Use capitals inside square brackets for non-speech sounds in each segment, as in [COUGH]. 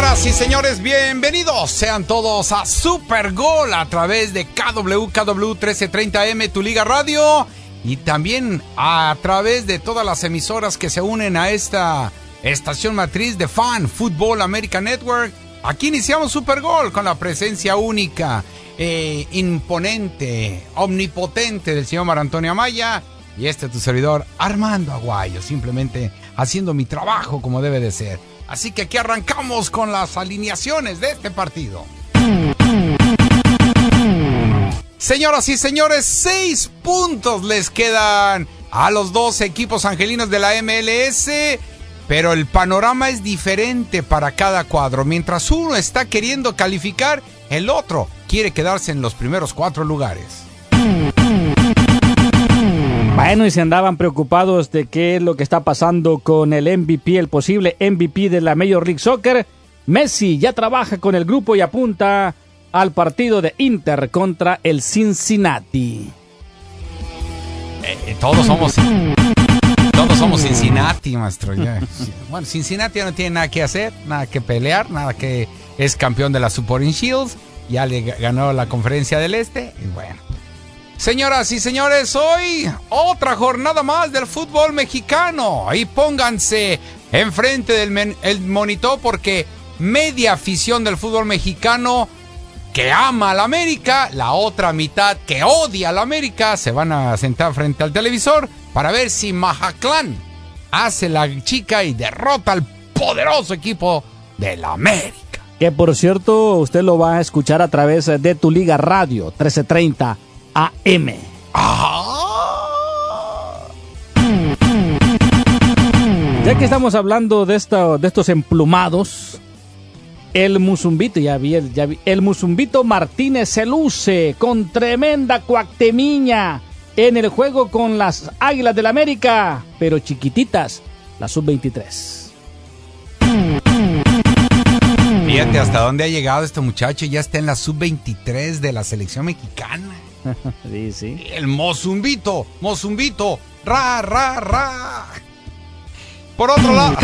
Señoras y señores, bienvenidos sean todos a Super Gol a través de KWKW 1330M, tu Liga Radio, y también a través de todas las emisoras que se unen a esta estación matriz de Fan Football American Network. Aquí iniciamos Super Gol con la presencia única, eh, imponente, omnipotente del señor Mar Antonio Amaya y este tu servidor Armando Aguayo, simplemente haciendo mi trabajo como debe de ser. Así que aquí arrancamos con las alineaciones de este partido. Señoras y señores, seis puntos les quedan a los dos equipos angelinos de la MLS, pero el panorama es diferente para cada cuadro. Mientras uno está queriendo calificar, el otro quiere quedarse en los primeros cuatro lugares. Bueno, y se andaban preocupados de qué es lo que está pasando con el MVP, el posible MVP de la Major League Soccer. Messi ya trabaja con el grupo y apunta al partido de Inter contra el Cincinnati. Eh, todos somos [LAUGHS] todos somos Cincinnati, maestro. Ya. Bueno, Cincinnati no tiene nada que hacer, nada que pelear, nada que es campeón de la Supporting Shields, ya le ganó la Conferencia del Este y bueno. Señoras y señores, hoy otra jornada más del fútbol mexicano. Ahí pónganse enfrente del el monitor porque media afición del fútbol mexicano que ama a la América, la otra mitad que odia a la América, se van a sentar frente al televisor para ver si Majaclán hace la chica y derrota al poderoso equipo de la América. Que por cierto, usted lo va a escuchar a través de tu liga radio 1330 AM. Ya que estamos hablando de, esta, de estos emplumados, el Musumbito, ya vi, ya vi, el Musumbito Martínez se luce con tremenda cuactemiña en el juego con las Águilas del América, pero chiquititas, la sub-23. Fíjate hasta dónde ha llegado este muchacho, ya está en la sub-23 de la selección mexicana. [LAUGHS] El Mozumbito, Mozumbito, ra, ra, ra. Por otro lado,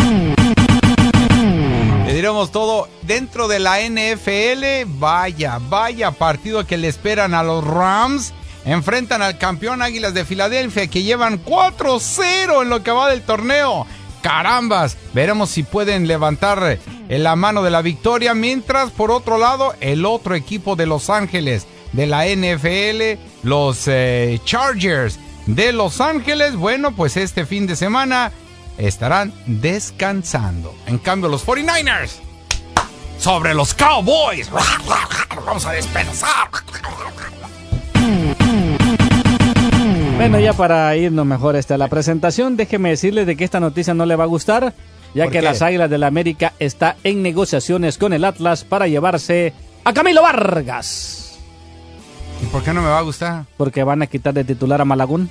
le diremos todo dentro de la NFL. Vaya, vaya partido que le esperan a los Rams. Enfrentan al campeón Águilas de Filadelfia que llevan 4-0 en lo que va del torneo. Carambas, veremos si pueden levantar la mano de la victoria. Mientras, por otro lado, el otro equipo de Los Ángeles de la NFL, los eh, Chargers de Los Ángeles, bueno, pues este fin de semana estarán descansando. En cambio, los 49ers sobre los Cowboys. Vamos a despedazar. Bueno, ya para irnos mejor este, a la presentación, déjeme decirle de que esta noticia no le va a gustar, ya que las Águilas del la América está en negociaciones con el Atlas para llevarse a Camilo Vargas. ¿Y por qué no me va a gustar? Porque van a quitar de titular a Malagún.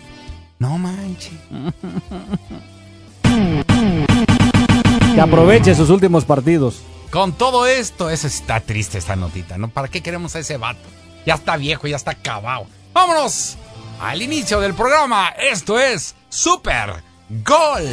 No manches. [LAUGHS] que aproveche sus últimos partidos. Con todo esto, eso está triste esta notita, ¿no? ¿Para qué queremos a ese vato? Ya está viejo, ya está acabado. ¡Vámonos! Al inicio del programa, esto es Super Gol.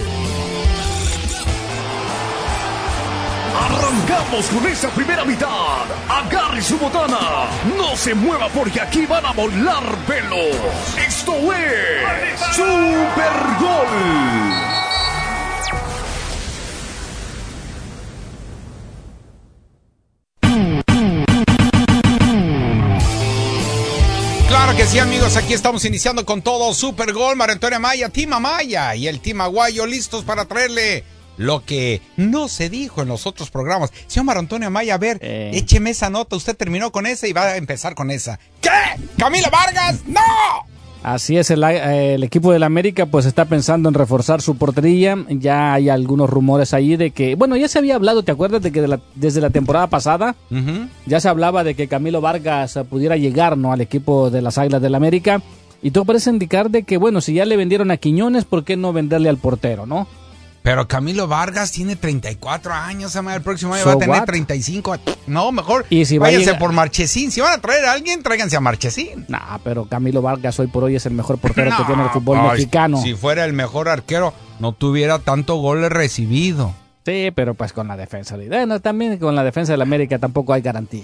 Arrancamos con esa primera mitad. Agarre su botana. No se mueva porque aquí van a volar velos. Esto es Super Gol. Claro que sí, amigos. Aquí estamos iniciando con todo Super Gol. María Maya, Tima Maya y el Team Aguayo listos para traerle lo que no se dijo en los otros programas. Señor Mar Antonio Amaya, a ver, Eh. écheme esa nota. Usted terminó con esa y va a empezar con esa. ¿Qué? ¿Camila Vargas? ¡No! Así es, el, eh, el equipo del América pues está pensando en reforzar su portería. Ya hay algunos rumores ahí de que, bueno, ya se había hablado, ¿te acuerdas de que de la- desde la temporada pasada ya se hablaba de que Camilo Vargas eh, pudiera llegar ¿no? al equipo de las Águilas del América? Y todo parece indicar de que, bueno, si ya le vendieron a Quiñones, ¿por qué no venderle al portero, no? Pero Camilo Vargas tiene 34 años, el próximo año So va a tener what? 35. No, mejor Y si va a váyanse llegar- por Marchesín. Si van a traer a alguien, tráiganse a Marchesín. Nah, pero Camilo Vargas hoy por hoy es el mejor portero que [LAUGHS] tiene el fútbol mexicano. Si fuera el mejor arquero, no tuviera tanto goles recibido. Sí, pero pues con la defensa. Bueno, también con la defensa del América tampoco hay garantía.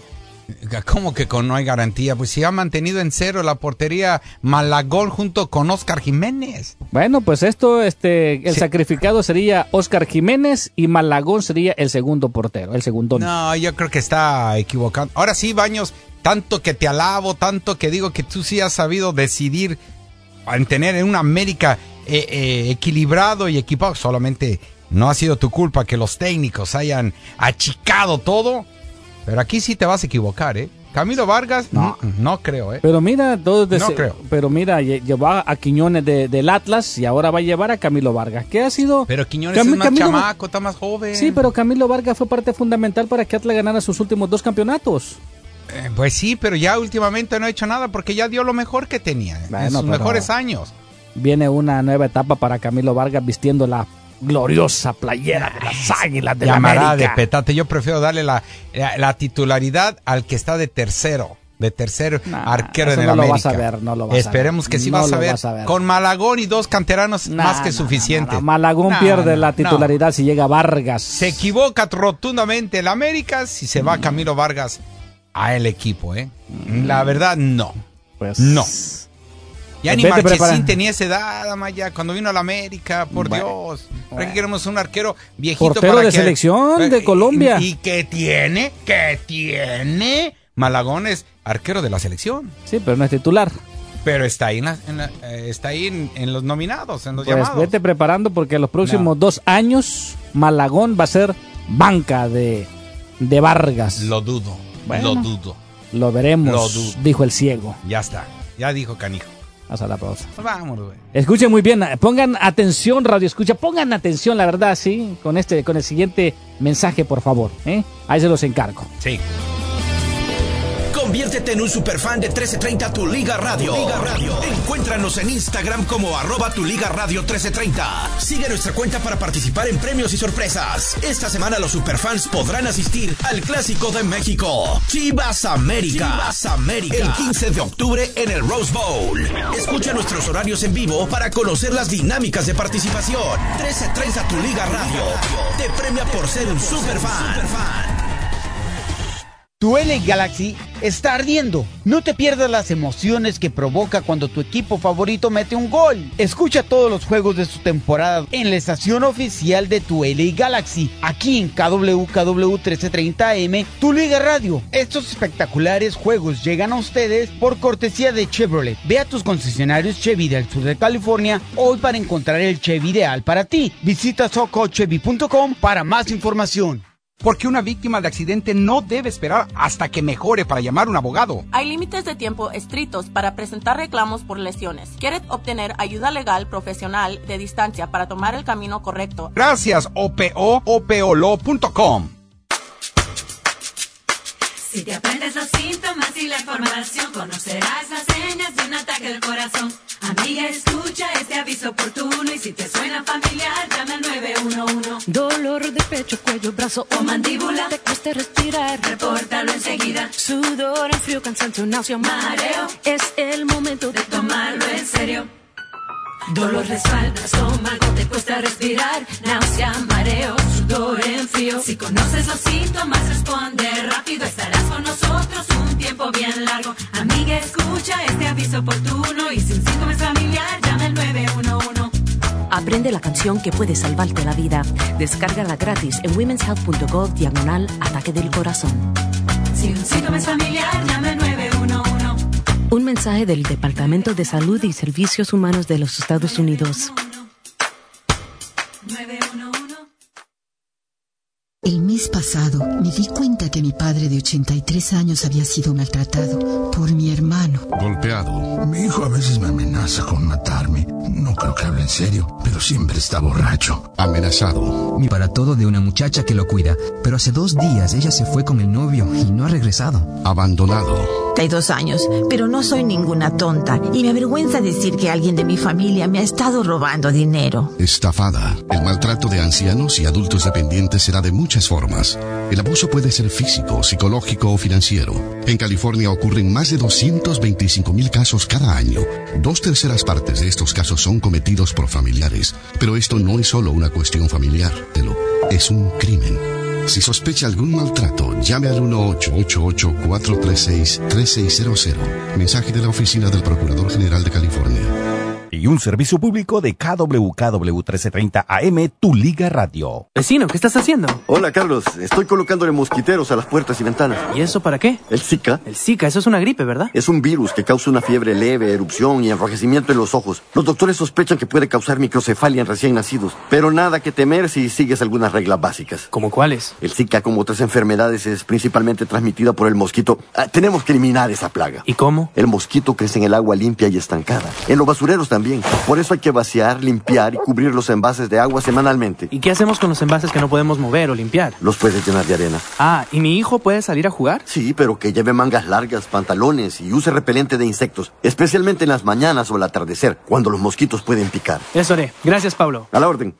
[LAUGHS] ¿Cómo que con no hay garantía? Pues si ha mantenido en cero la portería Malagón junto con Oscar Jiménez. Bueno, pues esto, este, el Sí. sacrificado sería Oscar Jiménez y Malagón sería el segundo portero, el segundo. No, yo creo que está equivocado. Ahora sí, Baños, tanto que te alabo, tanto que digo que tú sí has sabido decidir en tener en una América eh, eh, equilibrado y equipado. Solamente no ha sido tu culpa que los técnicos hayan achicado todo. Pero aquí sí te vas a equivocar, ¿eh? Camilo Vargas, no, No. creo, ¿eh? Pero mira, todos No creo. pero mira, lle- llevó a Quiñones de- del Atlas y ahora va a llevar a Camilo Vargas. ¿Qué ha sido? Pero Quiñones Cam- es más Camilo- chamaco, está más joven. Sí, pero Camilo Vargas fue parte fundamental para que Atlas ganara sus últimos dos campeonatos. Eh, pues sí, pero ya últimamente no ha hecho nada porque ya dio lo mejor que tenía en Bueno, sus pero- mejores años. Viene una nueva etapa para Camilo Vargas vistiendo la gloriosa playera de las Águilas de la Llamará de América. petate. Yo prefiero darle la, la, la titularidad al que está de tercero. De tercer Nah, arquero en no el lo América. vas a ver, no lo vas a Esperemos ver. que sí No vas, a lo ver. vas a ver. Con Malagón y dos canteranos Nah, más que no, suficiente. no, no. Malagón No, pierde no, la no. titularidad si llega Vargas. Se equivoca rotundamente el América si se va Camilo Vargas a el equipo, ¿eh? La verdad, no. Pues, No. Ya ni Marchesín tenía esa edad, Amaya, cuando vino a la América, por Bueno, Dios. ¿Para bueno. qué queremos un arquero viejito? Portero para de que- selección de y- Colombia. ¿Y qué tiene? ¿Qué tiene? Malagón es arquero de la selección, Sí, pero no es titular. pero está ahí en, la- en la- eh, está ahí en, en los nominados, en los Pues llamados. vete preparando porque los próximos No. dos años Malagón va a ser banca de, de Vargas. Lo, dudo, Bueno. lo dudo. veremos, lo dudo. dijo el ciego. Ya está, ya dijo Canijo. Hasta la pausa. Pues vámonos, güey. Escuchen muy bien, pongan atención, radio escucha, pongan atención, la verdad, sí, con este, con el siguiente mensaje, por favor, ¿eh? Ahí se los encargo. Sí. Conviértete en un superfan de 1330 Tu Liga Radio. Tu Liga Radio. Encuéntranos en Instagram como arroba Tu Liga Radio 1330. Sigue nuestra cuenta para participar en premios y sorpresas. Esta semana los superfans podrán asistir al Clásico de México. Chivas América. Chivas América. El 15 de octubre en el Rose Bowl. Escucha nuestros horarios en vivo para conocer las dinámicas de participación. 1330 Tu Liga Radio. Te premia por ser un superfan. Tu LA Galaxy está ardiendo. No te pierdas las emociones que provoca cuando tu equipo favorito mete un gol. Escucha todos los juegos de su temporada en la estación oficial de tu LA Galaxy, aquí en KWKW 1330M, tu Liga Radio. Estos espectaculares juegos llegan a ustedes por cortesía de Chevrolet. Ve a tus concesionarios Chevy del sur de California hoy para encontrar el Chevy ideal para ti. Visita socochevy.com para más información. Porque una víctima de accidente no debe esperar hasta que mejore para llamar a un abogado. Hay límites de tiempo estrictos para presentar reclamos por lesiones. ¿Quieres obtener ayuda legal profesional de distancia para tomar el camino correcto? Gracias, OPO, Si te aprendes los síntomas y la información, conocerás las señas de un ataque del corazón. Amiga, escucha este aviso oportuno y si te suena familiar, llama al 911. Dolor de pecho, cuello, brazo O mandíbula, Te cuesta respirar. repórtalo enseguida. Sudor, en frío, cansancio, náusea, Mareo. Es el momento De tomarlo en serio. Dolor de espalda, estómago, te cuesta respirar, náusea, mareo, sudor en frío. Si conoces los síntomas, responde rápido, estarás con nosotros un tiempo bien largo. Amiga, escucha este aviso oportuno y si un síntoma es familiar, llama al 911. Aprende la canción que puede salvarte la vida. Descárgala gratis en womenshealth.gov diagonal ataque del corazón. Si un síntoma es familiar, llama al 911. Un mensaje del Departamento de Salud y Servicios Humanos de los Estados Unidos. El mes pasado me di cuenta que mi padre de 83 años había sido maltratado por mi hermano. Golpeado. Mi hijo a veces me amenaza con matarme. No creo que hable en serio, pero siempre está borracho. Amenazado. Mi para todo de una muchacha que lo cuida, pero hace dos días ella se fue con el novio y no ha regresado. Abandonado. Hay dos años, pero no soy ninguna tonta y me avergüenza decir que alguien de mi familia me ha estado robando dinero. Estafada. El maltrato de ancianos y adultos dependientes será de formas. El abuso puede ser físico, psicológico o financiero. En California ocurren más de 225 mil casos cada año. Dos terceras partes de estos casos son cometidos por familiares. Pero esto no es solo una cuestión familiar. Es un crimen. Si sospecha algún maltrato, llame al 1-888-436-3600. Mensaje de la Oficina del Procurador General de California. Y un servicio público de KWKW 1330 AM, Tu Liga Radio. Vecino, ¿qué estás haciendo? Hola, Carlos. Estoy colocándole mosquiteros a las puertas y ventanas. ¿Y eso para qué? El Zika. El Zika, eso es una gripe, ¿verdad? Es un virus que causa una fiebre leve, erupción y enrojecimiento en los ojos. Los doctores sospechan que puede causar microcefalia en recién nacidos, pero nada que temer si sigues algunas reglas básicas. ¿Cómo cuáles? El Zika, como otras enfermedades, es principalmente transmitida por el mosquito. Ah, tenemos que eliminar esa plaga. ¿Y cómo? El mosquito crece en el agua limpia y estancada. En los basureros también. Por eso hay que vaciar, limpiar y cubrir los envases de agua semanalmente. ¿Y qué hacemos con los envases que no podemos mover o limpiar? Los puedes llenar de arena. Ah, ¿y mi hijo puede salir a jugar? Sí, pero que lleve mangas largas, pantalones y use repelente de insectos, especialmente en las mañanas o al atardecer, cuando los mosquitos pueden picar. Eso haré. Gracias, Pablo. A la orden.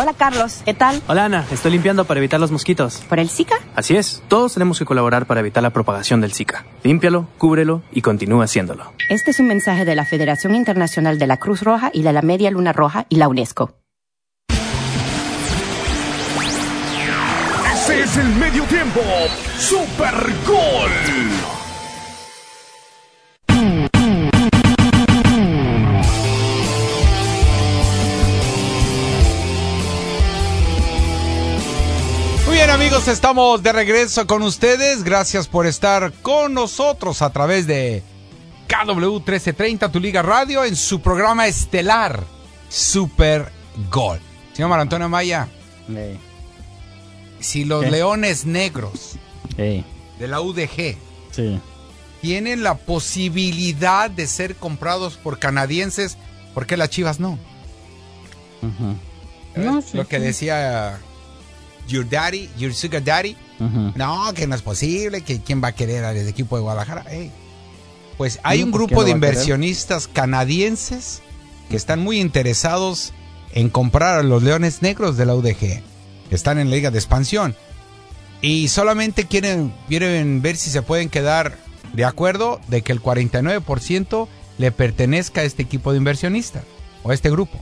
Hola Carlos, ¿qué tal? Hola Ana, estoy limpiando para evitar los mosquitos. ¿Por el Zika? Así es, todos tenemos que colaborar para evitar la propagación del Zika. Límpialo, cúbrelo y continúa haciéndolo. Este es un mensaje de la Federación Internacional de la Cruz Roja y de la Media Luna Roja y la UNESCO. Ese es el medio tiempo. Super Gol. Amigos, estamos de regreso con ustedes. Gracias por estar con nosotros a través de KW 1330, tu Liga Radio, en su programa estelar Super Gol. Señor Mar Antonio Maya, Ey, si los ¿Qué? Leones Negros de la UDG sí. tienen la posibilidad de ser comprados por canadienses, ¿por qué las Chivas no? Ujú. No, sí, Lo que sí. decía Your Daddy, Your Sugar Daddy. No, que no es posible, que quién va a querer al equipo de Guadalajara. Pues hay un grupo ¿quién de inversionistas canadienses que están muy interesados en comprar a los Leones Negros de la UDG. que Están en la liga de expansión. Y solamente quieren, quieren ver si se pueden quedar de acuerdo de que el 49% le pertenezca a este equipo de inversionistas o a este grupo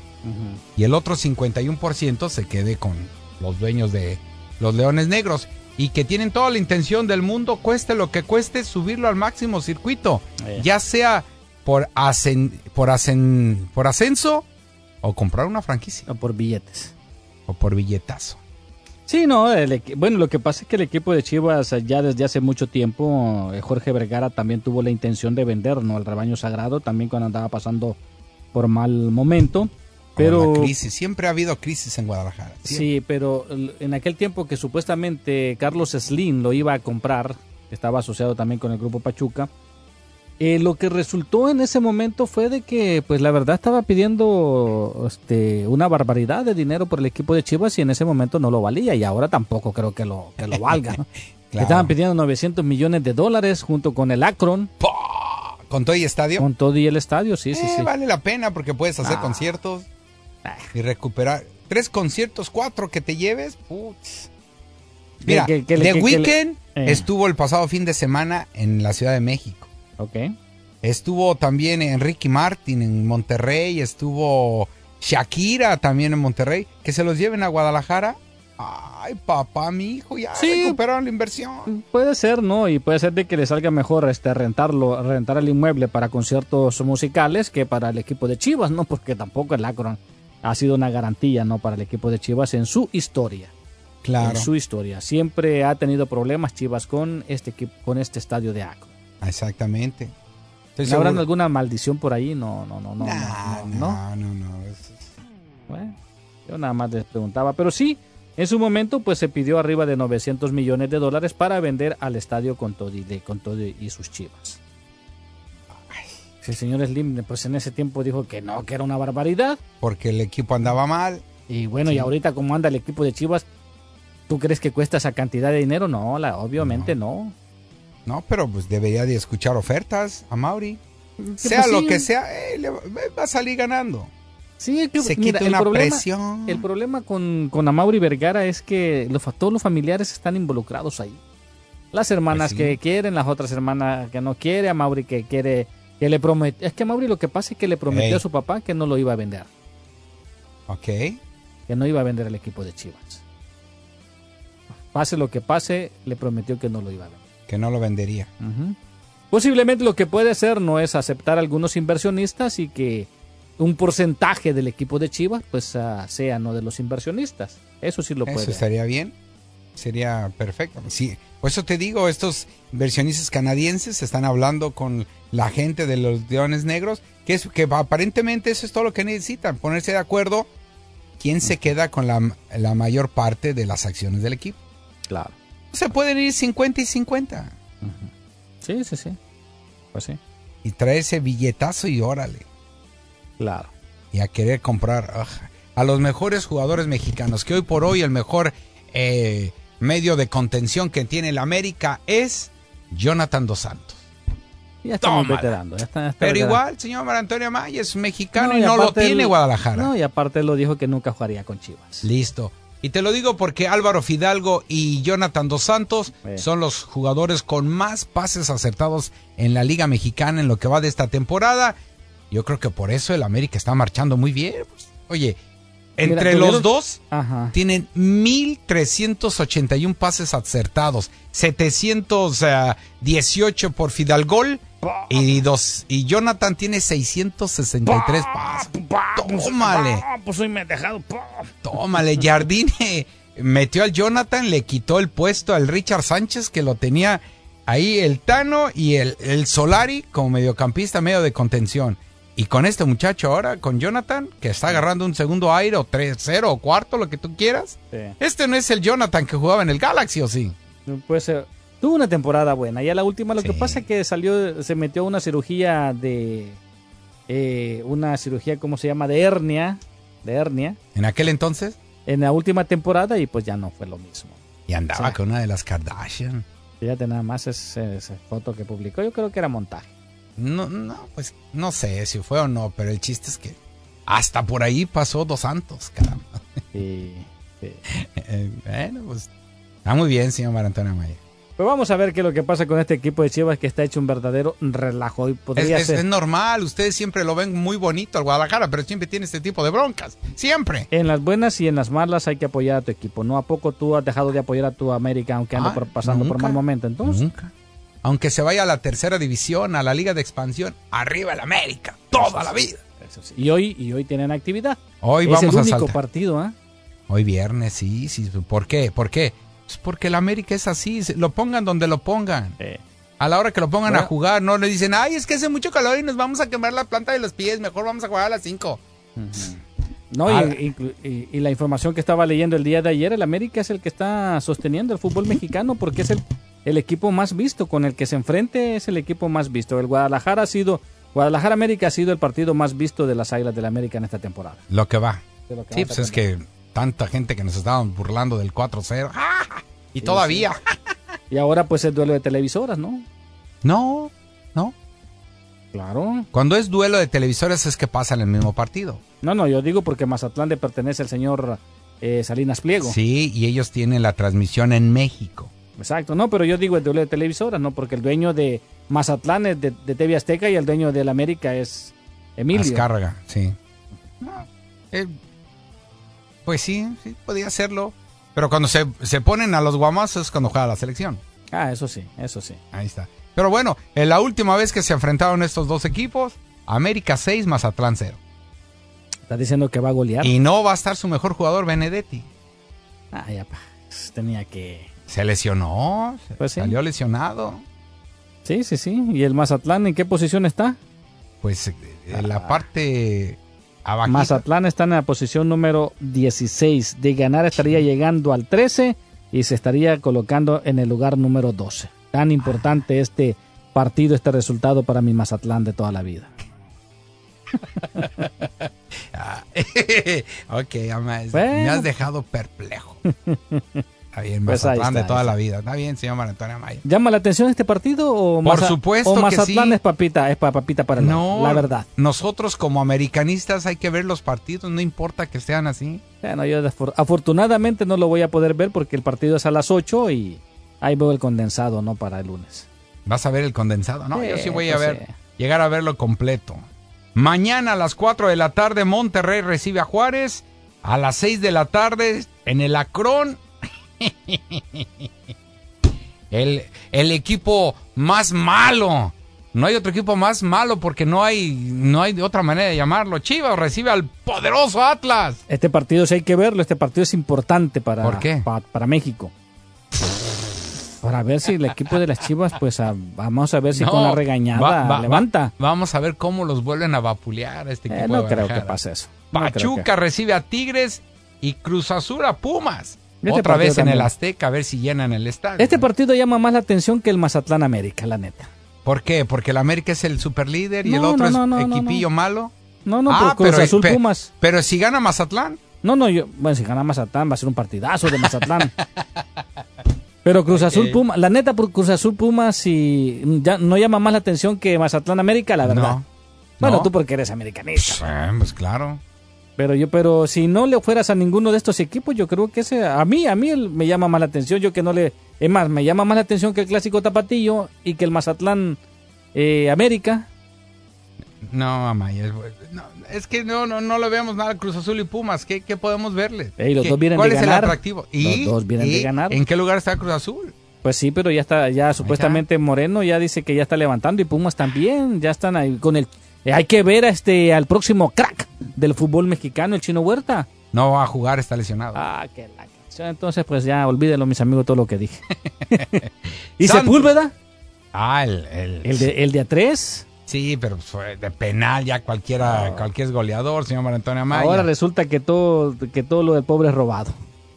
y el otro 51% se quede con los dueños de los Leones Negros y que tienen toda la intención del mundo, cueste lo que cueste, subirlo al máximo circuito, ya sea por, por, por ascenso o comprar una franquicia O por billetes. o por billetazo. Sí, no, el bueno, lo que pasa es que el equipo de Chivas eh, ya desde hace mucho tiempo, eh, Jorge Vergara también tuvo la intención de vender, ¿no? El rebaño sagrado, también cuando andaba pasando por mal momento. Pero la crisis, siempre ha habido crisis en Guadalajara. siempre. Sí, pero en aquel tiempo que supuestamente Carlos Slim lo iba a comprar, estaba asociado también con el grupo Pachuca, eh, lo que resultó en ese momento fue de que, pues la verdad estaba pidiendo este, una barbaridad de dinero por el equipo de Chivas y en ese momento no lo valía y ahora tampoco creo que lo, que lo valga. ¿no? [LAUGHS] Claro. Estaban pidiendo 900 millones de dólares junto con el Akron, ¡Pah! ¿Con todo y estadio? con todo y el estadio, sí, sí, Eh, sí. Vale la pena porque puedes hacer Ah. conciertos y recuperar. Tres conciertos, cuatro que te lleves. Putz. Mira, que- que- The Weeknd eh. estuvo el pasado fin de semana en la Ciudad de México. Ok. Estuvo también en Ricky Martin en Monterrey. Estuvo Shakira también en Monterrey. Que se los lleven a Guadalajara. Ay, papá, mi hijo, ya Sí. recuperaron la inversión. Puede ser, ¿no? Y puede ser de que le salga mejor este rentarlo, rentar el inmueble para conciertos musicales que para el equipo de Chivas, ¿no? Porque tampoco el Akron ha sido una garantía, ¿no? Para el equipo de Chivas en su historia. Claro. En su historia. Siempre ha tenido problemas Chivas con este equipo, con este estadio de Akron. Exactamente. ¿No ¿Habrán alguna maldición por ahí? No, no, no, no. Nah, no, no, no. no, Bueno, yo nada más les preguntaba. Pero sí, En su momento, pues se pidió arriba de 900 millones de dólares para vender al estadio con todo y, de, con todo y sus chivas. El señor Slim, pues en ese tiempo dijo que no, que era una barbaridad. Porque el equipo andaba mal. Y bueno, y ahorita como anda el equipo de Chivas, ¿tú crees que cuesta esa cantidad de dinero? No, la, obviamente no. no. pero pues debería de escuchar ofertas a Mauri. Sea pues lo sí. que sea, eh, le va va a salir ganando. Sí, es que Se mira, quita el una problema, presión. El problema con, con Amauri Vergara es que los, todos los familiares están involucrados ahí. Las hermanas Pues sí. que quieren, las otras hermanas que no quiere, a Mauri que quiere, que le promete. Es que Mauri lo que pasa es que le prometió a su papá que no lo iba a vender. Ok. Que no iba a vender el equipo de Chivas. Pase lo que pase, le prometió que no lo iba a vender. Que no lo vendería. Posiblemente lo que puede hacer no es aceptar a algunos inversionistas y que un porcentaje del equipo de Chivas pues ah, sea no de los inversionistas. Eso sí lo Eso puede. estaría bien. Sería perfecto. Sí, por eso te digo, estos inversionistas canadienses están hablando con la gente de los Leones Negros, que es que aparentemente eso es todo lo que necesitan, ponerse de acuerdo quién se queda con la, la mayor parte de las acciones del equipo. Claro. Se pueden ir 50 y 50 Sí, sí, sí. Pues sí. y traer ese billetazo y órale. Claro. Y a querer comprar ugh, a los mejores jugadores mexicanos, que hoy por hoy el mejor eh, medio de contención que tiene el América es Jonathan Dos Santos. Ya estamos Tómala. veterando. ya está- ya está Pero igual, señor Mar Antonio Maya es mexicano No, y no lo tiene Guadalajara. No, y aparte lo dijo que nunca jugaría con Chivas. Listo. Y te lo digo porque Álvaro Fidalgo y Jonathan Dos Santos Eh. son los jugadores con más pases acertados en la Liga Mexicana en lo que va de esta temporada. Yo creo que por eso el América está marchando muy bien. Pues, oye, entre Mira, los dos Ajá. tienen 1381 pases acertados, 718 por Fidalgol y dos y Jonathan tiene 663 pases. Tómale. pues soy me dejado. Tómale, Jardine metió al Jonathan, le quitó el puesto al Richard Sánchez que lo tenía ahí el Tano y el, el Solari como mediocampista medio de contención. Y con este muchacho ahora, con Jonathan, que está agarrando un segundo aire o 3-0 o cuarto, lo que tú quieras. Este no es el Jonathan que jugaba en el Galaxy, ¿o sí? Puede ser. Tuvo una temporada buena. Ya la última, lo que pasa es que salió, se metió a una cirugía de. eh, una cirugía, ¿cómo se llama? De hernia. De hernia. En aquel entonces. En la última temporada y pues ya no fue lo mismo. Y andaba O sea, con una de las Kardashian. Fíjate nada más esa, esa foto que publicó. Yo creo que era montaje. No, no, pues no sé si fue o no, pero el chiste es que hasta por ahí pasó Dos Santos, [LAUGHS] caramba. Sí, Eh, bueno, pues está muy bien, señor Mar Antonio Maya. Pues vamos a ver qué es lo que pasa con este equipo de Chivas que está hecho un verdadero relajo. Y Es, podría es- ser. es normal, ustedes siempre lo ven muy bonito al Guadalajara, pero siempre tiene este tipo de broncas. Siempre. En las buenas y en las malas hay que apoyar a tu equipo. ¿No a poco tú has dejado de apoyar a tu América aunque ande Ah, por- pasando por mal momento? Entonces, Nunca. Aunque se vaya a la tercera división, a la liga de expansión, arriba el América, toda la vida. Sí. Y hoy, y hoy tienen actividad. Hoy es vamos el a único saltar. partido, ¿ah? Hoy viernes, sí, sí. ¿Por qué? ¿Por qué? Pues porque el América es así, lo pongan donde lo pongan. A la hora que lo pongan Bueno. a jugar, no le dicen, ay, es que hace mucho calor y nos vamos a quemar la planta de los pies, mejor vamos a jugar a las 5. No, Ah. y- y la información que estaba leyendo el día de ayer, el América es el que está sosteniendo el fútbol mexicano porque es el, el equipo más visto, con el que se enfrente es el equipo más visto. El Guadalajara ha sido, Guadalajara América ha sido el partido más visto de las Águilas del América en esta temporada. Lo que va. De lo que Sí, va pues es que tanta gente que nos estaban burlando del 4-0. ¡Ah! Y todavía. Y ahora pues el duelo de televisoras, ¿no? No, no. Claro. Cuando es duelo de televisores es que pasa en el mismo partido. No, no, yo digo porque Mazatlán le pertenece al señor eh, Salinas Pliego. Sí, y ellos tienen la transmisión en México. Exacto, no, pero yo digo el duelo de televisoras, ¿no? Porque el dueño de Mazatlán es de, de TV Azteca y el dueño del América es Emilio. Azcárraga, sí. Eh, pues sí, sí, podía hacerlo. Pero cuando se, se ponen a los guamazos es cuando juega la selección. Ah, eso sí, eso sí. Ahí está. Pero bueno, en la última vez que se enfrentaron estos dos equipos, América 6, Mazatlán 0. Está diciendo que va a golear. Y no va a estar su mejor jugador, Benedetti. Ah, ya, pa. Tenía que... Se lesionó, Pues sí. salió lesionado. Sí, sí, sí. ¿Y el Mazatlán en qué posición está? Pues eh, en la parte Abajito. Mazatlán está en la posición número 16. De ganar estaría llegando al 13 y se estaría colocando en el lugar número 12. Tan importante este partido, este resultado para mi Mazatlán de toda la vida. [LAUGHS] Ah, [LAUGHS] ok, ama, Bueno. me has dejado perplejo. [LAUGHS] Está bien, Pues Mazatlán de toda la vida. Está bien, señor Mario Antonio Amaya. ¿Llama la atención este partido o, Por Maza- supuesto o que Mazatlán sí. es papita, es pa- papita para No, la verdad? Nosotros como americanistas hay que ver los partidos, no importa que sean así. Bueno, yo afortunadamente no lo voy a poder ver porque el partido es a las 8 y ahí veo el condensado, ¿no? Para el lunes. Vas a ver el condensado. No, yo sí voy a pues ver, sí. llegar a verlo completo. Mañana a las 4 de la tarde Monterrey recibe a Juárez. A las 6 de la tarde en el Acrón. [LAUGHS] el, el equipo más malo. No hay otro equipo más malo porque no hay, no hay otra manera de llamarlo. Chivas recibe al poderoso Atlas. Este partido sí hay que verlo, este partido es importante para, ¿Por qué? pa- para México. Para ver si el equipo de las Chivas, pues a- vamos a ver si No, con la regañada va- va- levanta. va- vamos a ver cómo los vuelven a vapulear a este Eh, equipo. no de creo que pase eso. No Pachuca que- recibe a Tigres y Cruz Azul a Pumas. Este Otra vez en el. Azteca, a ver si llenan el estadio. Este partido llama más la atención que el Mazatlán América, la neta. ¿Por qué? ¿Porque el América es el superlíder y el otro no, es equipillo malo? No, no, Ah, pero Cruz pero- Azul pe- Pumas. Pero si gana Mazatlán. No, no, yo, bueno, si gana Mazatlán va a ser un partidazo de Mazatlán. [LAUGHS] Pero Cruz Azul. Pumas, la neta por Cruz Azul Pumas y ya no llama más la atención que Mazatlán América, la verdad. No. Bueno, No. tú porque eres americanista. Eh, pues claro. Pero yo, pero si no le fueras a ninguno de estos equipos, yo creo que ese, a mí, a mí me llama más la atención. Yo que no le, es más, me llama más la atención que el clásico tapatillo y que el Mazatlán eh, América. No, Amaya, es, no, es que no, no, no le vemos nada Cruz Azul y Pumas. ¿Qué, qué podemos verles? Ey, los ¿Qué- dos vienen ¿Cuál de es ganar. el atractivo? Los dos vienen de ¿Y ganar. ¿En qué lugar está Cruz Azul? Pues sí, pero ya está, ya supuestamente Moreno ya dice que ya está levantando y Pumas también, ya están ahí con el. Eh, hay que ver a este al próximo crack del fútbol mexicano, el Chino Huerta. No va a jugar, está lesionado. Ah, que la. Entonces, pues ya olvídenlo, mis amigos, todo lo que dije. [LAUGHS] ¿Y Santos. Sepúlveda? Ah, el, el, ¿El de, el de a tres? Sí, pero fue de penal ya cualquiera, cualquier es goleador, señor María Antonio Amaya. Ahora resulta que todo, que todo lo del pobre es robado.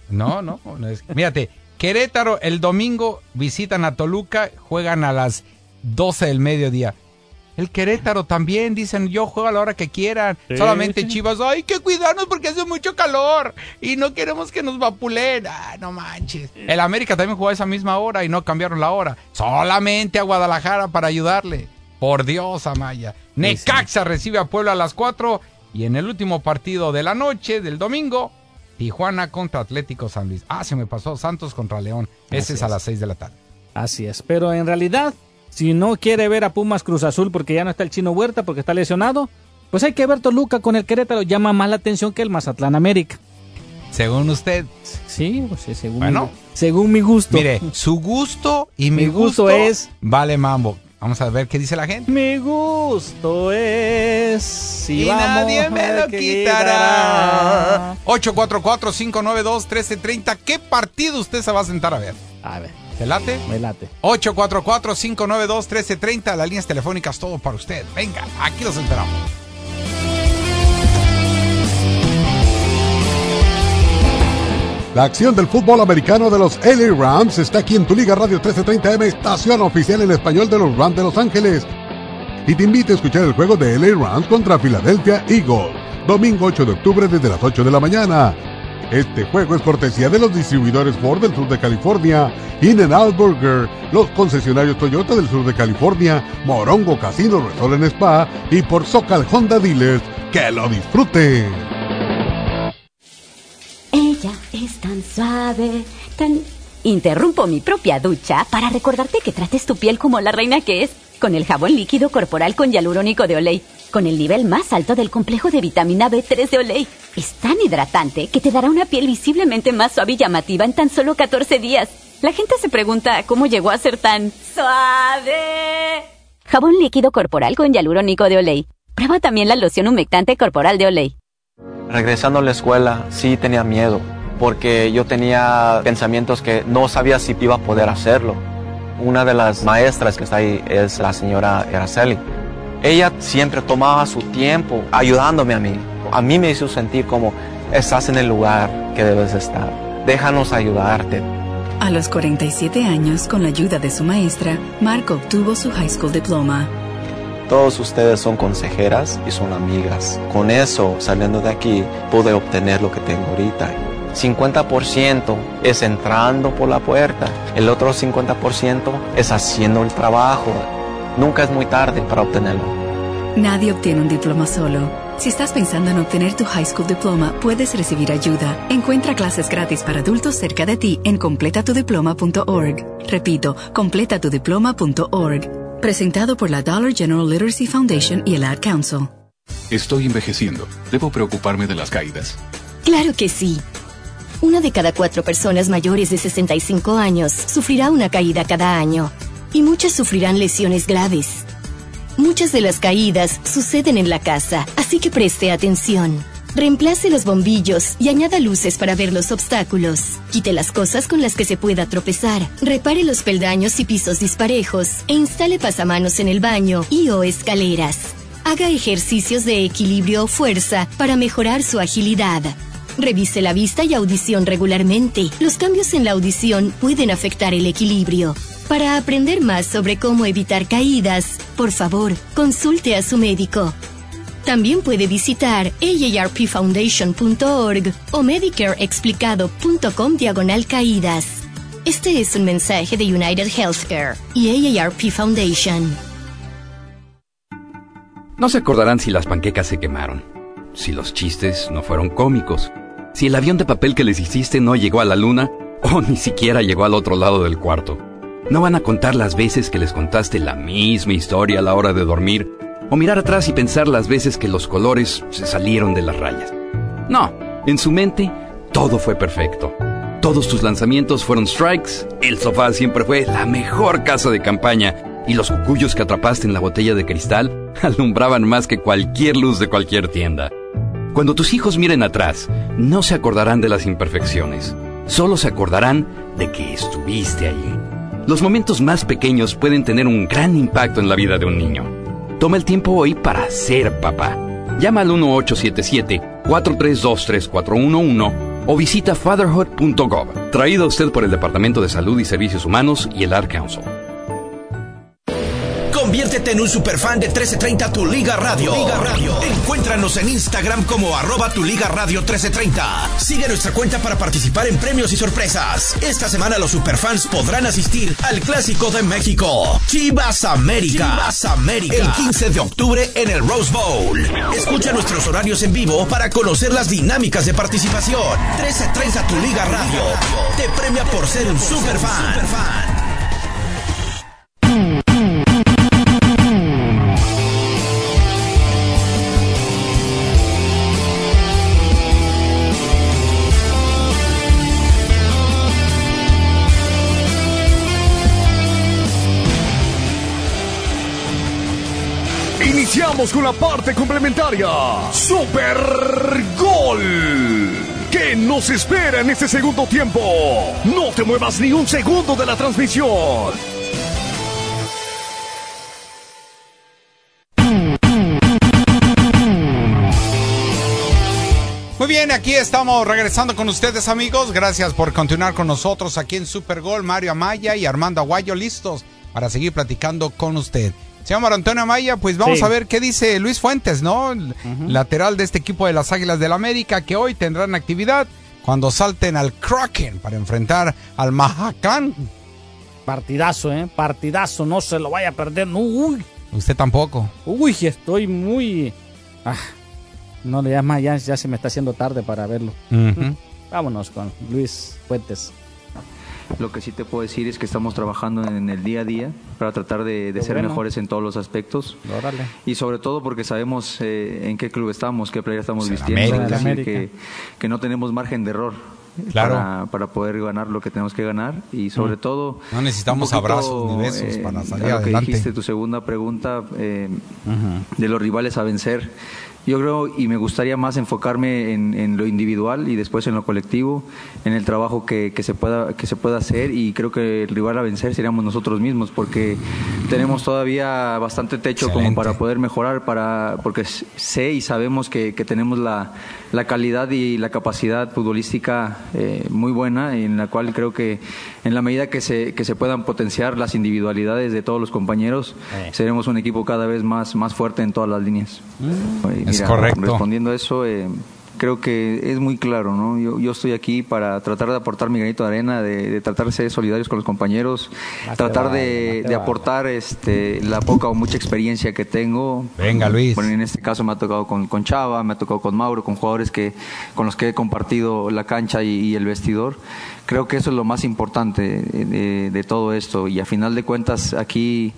No, no, no es- Mírate, Querétaro el domingo visitan a Toluca, juegan a las 12 del mediodía. El Querétaro también, dicen, yo juego a la hora que quieran. Sí, Solamente sí. Chivas, hay que cuidarnos porque hace mucho calor y no queremos que nos vapulen. Ah, no manches. El América también jugó a esa misma hora y no cambiaron la hora. Solamente a Guadalajara para ayudarle. Por Dios, Amaya. Necaxa recibe a Puebla a las 4 y en el último partido de la noche del domingo, Tijuana contra Atlético San Luis. Ah, se me pasó Santos contra León. Ese Así es a las 6 de la tarde. Así es. Pero en realidad, si no quiere ver a Pumas Cruz Azul porque ya no está el Chino Huerta, porque está lesionado, pues hay que ver Toluca con el Querétaro. Llama más la atención que el Mazatlán América. Según usted. Sí, pues sí, según, Bueno. mi, según mi gusto. Mire, su gusto y mi, Mi gusto gusto, es- Vale mambo. Vamos a ver qué dice la gente. Mi gusto es. Si y nadie me lo quitará. 844-592-1330. ¿Qué partido usted se va a sentar a ver? A ver, ¿Te late? me late. 844-592-1330. Las líneas telefónicas, todo para usted. Venga, aquí los esperamos. La acción del fútbol americano de los LA Rams está aquí en tu Liga Radio 1330M, estación oficial en español de los Rams de Los Ángeles. Y te invito a escuchar el juego de LA Rams contra Philadelphia Eagles, domingo 8 de octubre desde las 8 de la mañana. Este juego es cortesía de los distribuidores Ford del sur de California, In-N-Out Burger, los concesionarios Toyota del sur de California, Morongo Casino Resort Spa y por Socal Honda Dealers. ¡Que lo disfruten! Ella es tan suave, tan... Interrumpo mi propia ducha para recordarte que trates tu piel como la reina que es, con el jabón líquido corporal con hialurónico de Olay, con el nivel más alto del complejo de vitamina B3 de Olay. Es tan hidratante que te dará una piel visiblemente más suave y llamativa en tan solo 14 días. La gente se pregunta cómo llegó a ser tan suave. Jabón líquido corporal con hialurónico de Olay. Prueba también la loción humectante corporal de Olay. Regresando a la escuela, sí tenía miedo, porque yo tenía pensamientos que no sabía si iba a poder hacerlo. Una de las maestras que está ahí es la señora Araceli. Ella siempre tomaba su tiempo ayudándome a mí. A mí me hizo sentir como estás en el lugar que debes estar. Déjanos ayudarte. A los 47 años, con la ayuda de su maestra, Mark obtuvo su high school diploma. Todos ustedes son consejeras y son amigas. Con eso, saliendo de aquí, pude obtener lo que tengo ahorita. 50% es entrando por la puerta, el otro 50% es haciendo el trabajo. Nunca es muy tarde para obtenerlo. Nadie obtiene un diploma solo. Si estás pensando en obtener tu high school diploma, puedes recibir ayuda. Encuentra clases gratis para adultos cerca de ti en completatudiploma.org. Repito, completatudiploma.org. Presentado por la Dollar General Literacy Foundation y el Ad Council. Estoy envejeciendo. Debo preocuparme de las caídas. Claro que sí. Una de cada cuatro personas mayores de 65 años sufrirá una caída cada año y muchas sufrirán lesiones graves. Muchas de las caídas suceden en la casa, así que preste atención. Reemplace los bombillos y añada luces para ver los obstáculos. Quite las cosas con las que se pueda tropezar. Repare los peldaños y pisos disparejos e instale pasamanos en el baño y o escaleras. Haga ejercicios de equilibrio o fuerza para mejorar su agilidad. Revise la vista y audición regularmente. Los cambios en la audición pueden afectar el equilibrio. Para aprender más sobre cómo evitar caídas, por favor, consulte a su médico. También puede visitar aarpfoundation.org o medicareexplicado.com diagonal caídas. Este es un mensaje de United Healthcare y AARP Foundation. No se acordarán si las panquecas se quemaron, si los chistes no fueron cómicos, si el avión de papel que les hiciste no llegó a la luna o ni siquiera llegó al otro lado del cuarto. No van a contar las veces que les contaste la misma historia a la hora de dormir o mirar atrás y pensar las veces que los colores se salieron de las rayas. No, en su mente todo fue perfecto. Todos tus lanzamientos fueron strikes, el sofá siempre fue la mejor casa de campaña y los cucuyos que atrapaste en la botella de cristal [LAUGHS] alumbraban más que cualquier luz de cualquier tienda. Cuando tus hijos miren atrás, no se acordarán de las imperfecciones, solo se acordarán de que estuviste allí. Los momentos más pequeños pueden tener un gran impacto en la vida de un niño. Toma el tiempo hoy para ser papá. Llama al 1877-432-3411 o visita fatherhood.gov. Traído a usted por el Departamento de Salud y Servicios Humanos y el Art Council. Conviértete en un superfan de 1330 Tu Liga Radio. Liga Radio. Encuéntranos en Instagram como arroba Tu Liga Radio 1330. Sigue nuestra cuenta para participar en premios y sorpresas. Esta semana los superfans podrán asistir al Clásico de México. Chivas América. Chivas América. El 15 de octubre en el Rose Bowl. Escucha nuestros horarios en vivo para conocer las dinámicas de participación. 1330 Tu Liga Radio. Te premia por ser un superfan. Con la parte complementaria. Super Gol. ¿Qué nos espera en este segundo tiempo? No te muevas ni un segundo de la transmisión. Muy bien, aquí estamos regresando con ustedes, amigos. Gracias por continuar con nosotros aquí en Super Gol. Mario Amaya y Armando Aguayo listos para seguir platicando con usted. Señor Antonio Amaya, pues vamos Sí. a ver qué dice Luis Fuentes, ¿no? Lateral de este equipo de las Águilas del América, que hoy tendrán actividad cuando salten al Kraken para enfrentar al Mahacán. Partidazo, ¿eh? Partidazo, no se lo vaya a perder. No, uy, Usted tampoco. uy, estoy muy... Ah, no le llama, ya, ya se me está haciendo tarde para verlo. Vámonos con Luis Fuentes. Lo que sí te puedo decir es que estamos trabajando en el día a día para tratar de, ser bueno. mejores en todos los aspectos. Órale. Y sobre todo porque sabemos eh, en qué club estamos, qué playa estamos Pues en vistiendo. América. es decir, América. que, que no tenemos margen de error. Claro. Para, para poder ganar lo que tenemos que ganar y sobre Mm. todo No necesitamos poquito, abrazos ni besos para salir a lo que dijiste tu segunda pregunta eh, de los rivales a vencer yo creo y me gustaría más enfocarme en, en, lo individual y después en lo colectivo, en el trabajo que, que, se pueda, que se pueda hacer y creo que el rival a vencer seríamos nosotros mismos porque tenemos todavía bastante techo Excelente. como para poder mejorar, para, porque sé y sabemos que, que tenemos la, la, calidad y la capacidad futbolística eh, muy buena en la cual creo que en la medida que se, que se puedan potenciar las individualidades de todos los compañeros, seremos un equipo cada vez más, más fuerte en todas las líneas. Oye, Es correcto. Respondiendo a eso, eh, creo que es muy claro, ¿no? Yo, yo estoy aquí para tratar de aportar mi granito de arena, de, de tratar de ser solidarios con los compañeros, Más tratar vale, de, vale. aportar este, la poca o mucha experiencia que tengo. Venga, Luis. Bueno, en este caso me ha tocado con, con Chava, me ha tocado con Mauro, con jugadores que con los que he compartido la cancha y, y el vestidor. Creo que eso es lo más importante de, de todo esto y a final de cuentas aquí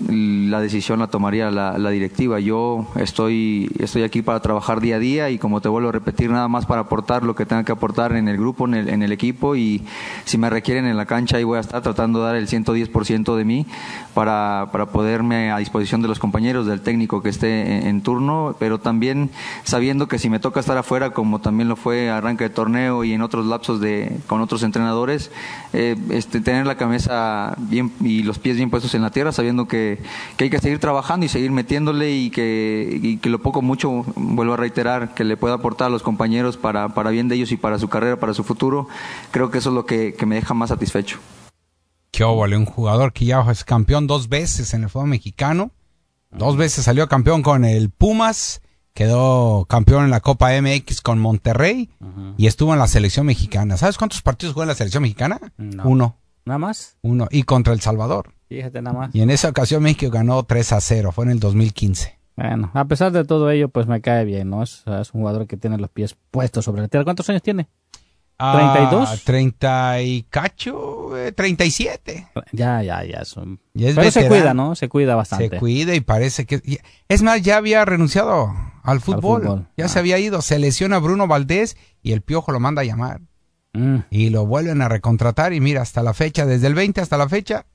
la decisión la tomaría la, directiva. Yo estoy, estoy aquí para trabajar día a día y como te vuelvo a repetir, nada más para aportar lo que tenga que aportar en el grupo, en el, equipo y si me requieren en la cancha ahí voy a estar tratando de dar el 110% de mí para, para poderme a disposición de los compañeros, del técnico que esté en, en, turno, pero también sabiendo que si me toca estar afuera, como también lo fue arranque de torneo y en otros lapsos de, con otros entrenadores, eh, este, tener la cabeza bien y los pies bien puestos en la tierra, sabiendo que que hay que seguir trabajando y seguir metiéndole y que, y que lo poco mucho, vuelvo a reiterar, que le pueda aportar a los compañeros para, para bien de ellos y para su carrera, para su futuro, creo que eso es lo que, que me deja más satisfecho. Qué óvole, un jugador que ya es campeón dos veces en el fútbol mexicano, dos veces salió campeón con el Pumas, quedó campeón en la Copa MX con Monterrey uh -huh. y estuvo en la selección mexicana. ¿Sabes cuántos partidos jugó en la selección mexicana? No. Uno. ¿Nada más? Uno. Y contra El Salvador. Fíjate nada más. Y en esa ocasión México ganó 3 a 0, fue en el 2015. Bueno, a pesar de todo ello, pues me cae bien, ¿no? Es, es un jugador que tiene los pies puestos sobre la tierra. ¿Cuántos años tiene? ¿32? Ah, 30 y cacho, eh, 37. Ya, ya, ya. Son... Es Pero veterano. se cuida, ¿no? Se cuida bastante. Se cuida y parece que... Es más, ya había renunciado al fútbol. Al fútbol. Ya ah. se había ido. Se lesiona Bruno Valdés y el Piojo lo manda a llamar. Mm. Y lo vuelven a recontratar y mira, hasta la fecha, desde el 20 hasta la fecha,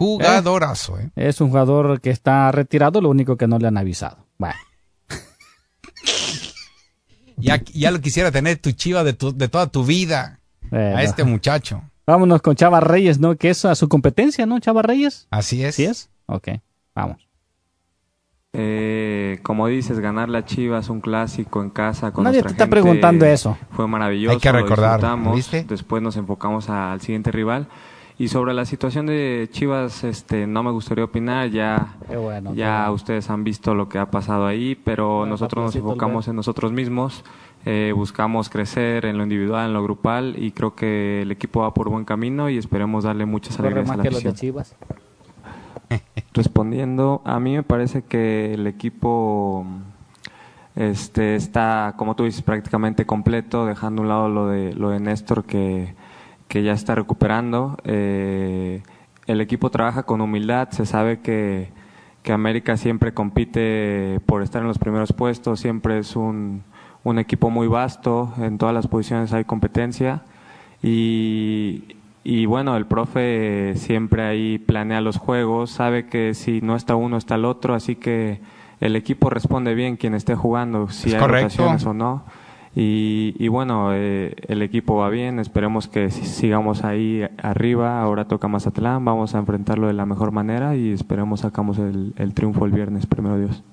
jugadorazo. ¿eh? Es un jugador que está retirado, lo único que no le han avisado. Bueno. [LAUGHS] ya, ya lo quisiera tener tu chiva de, tu, de toda tu vida bueno. a este muchacho. Vámonos con Chava Reyes, ¿no? Que es a su competencia, ¿no? Chava Reyes. Así es. ¿Sí es? Ok, vamos. Eh, como dices, ganar la Chivas un clásico en casa con Nadie te está gente preguntando eso. Fue maravilloso. Hay que recordar, ¿viste? Después nos enfocamos al siguiente rival. Y sobre la situación de Chivas, este, no me gustaría opinar. Ya, bueno, ya bueno. ustedes han visto lo que ha pasado ahí, pero bueno, nosotros nos enfocamos en nosotros mismos. Eh, buscamos crecer en lo individual, en lo grupal, y creo que el equipo va por buen camino y esperemos darle muchas alegrías a la que. Los de Chivas. [LAUGHS] Respondiendo, a mí me parece que el equipo este, está, como tú dices, prácticamente completo, dejando a un lado lo de, lo de Néstor que, que ya está recuperando. Eh, el equipo trabaja con humildad, se sabe que, que América siempre compite por estar en los primeros puestos, siempre es un, un equipo muy vasto, en todas las posiciones hay competencia y, y bueno, el profe siempre ahí planea los juegos, sabe que si no está uno está el otro, así que el equipo responde bien quien esté jugando, si es hay correcto. rotaciones o no. Y, y bueno, eh, el equipo va bien, esperemos que sigamos ahí arriba, ahora toca Mazatlán, vamos a enfrentarlo de la mejor manera y esperemos sacamos el, triunfo el viernes, primero Dios.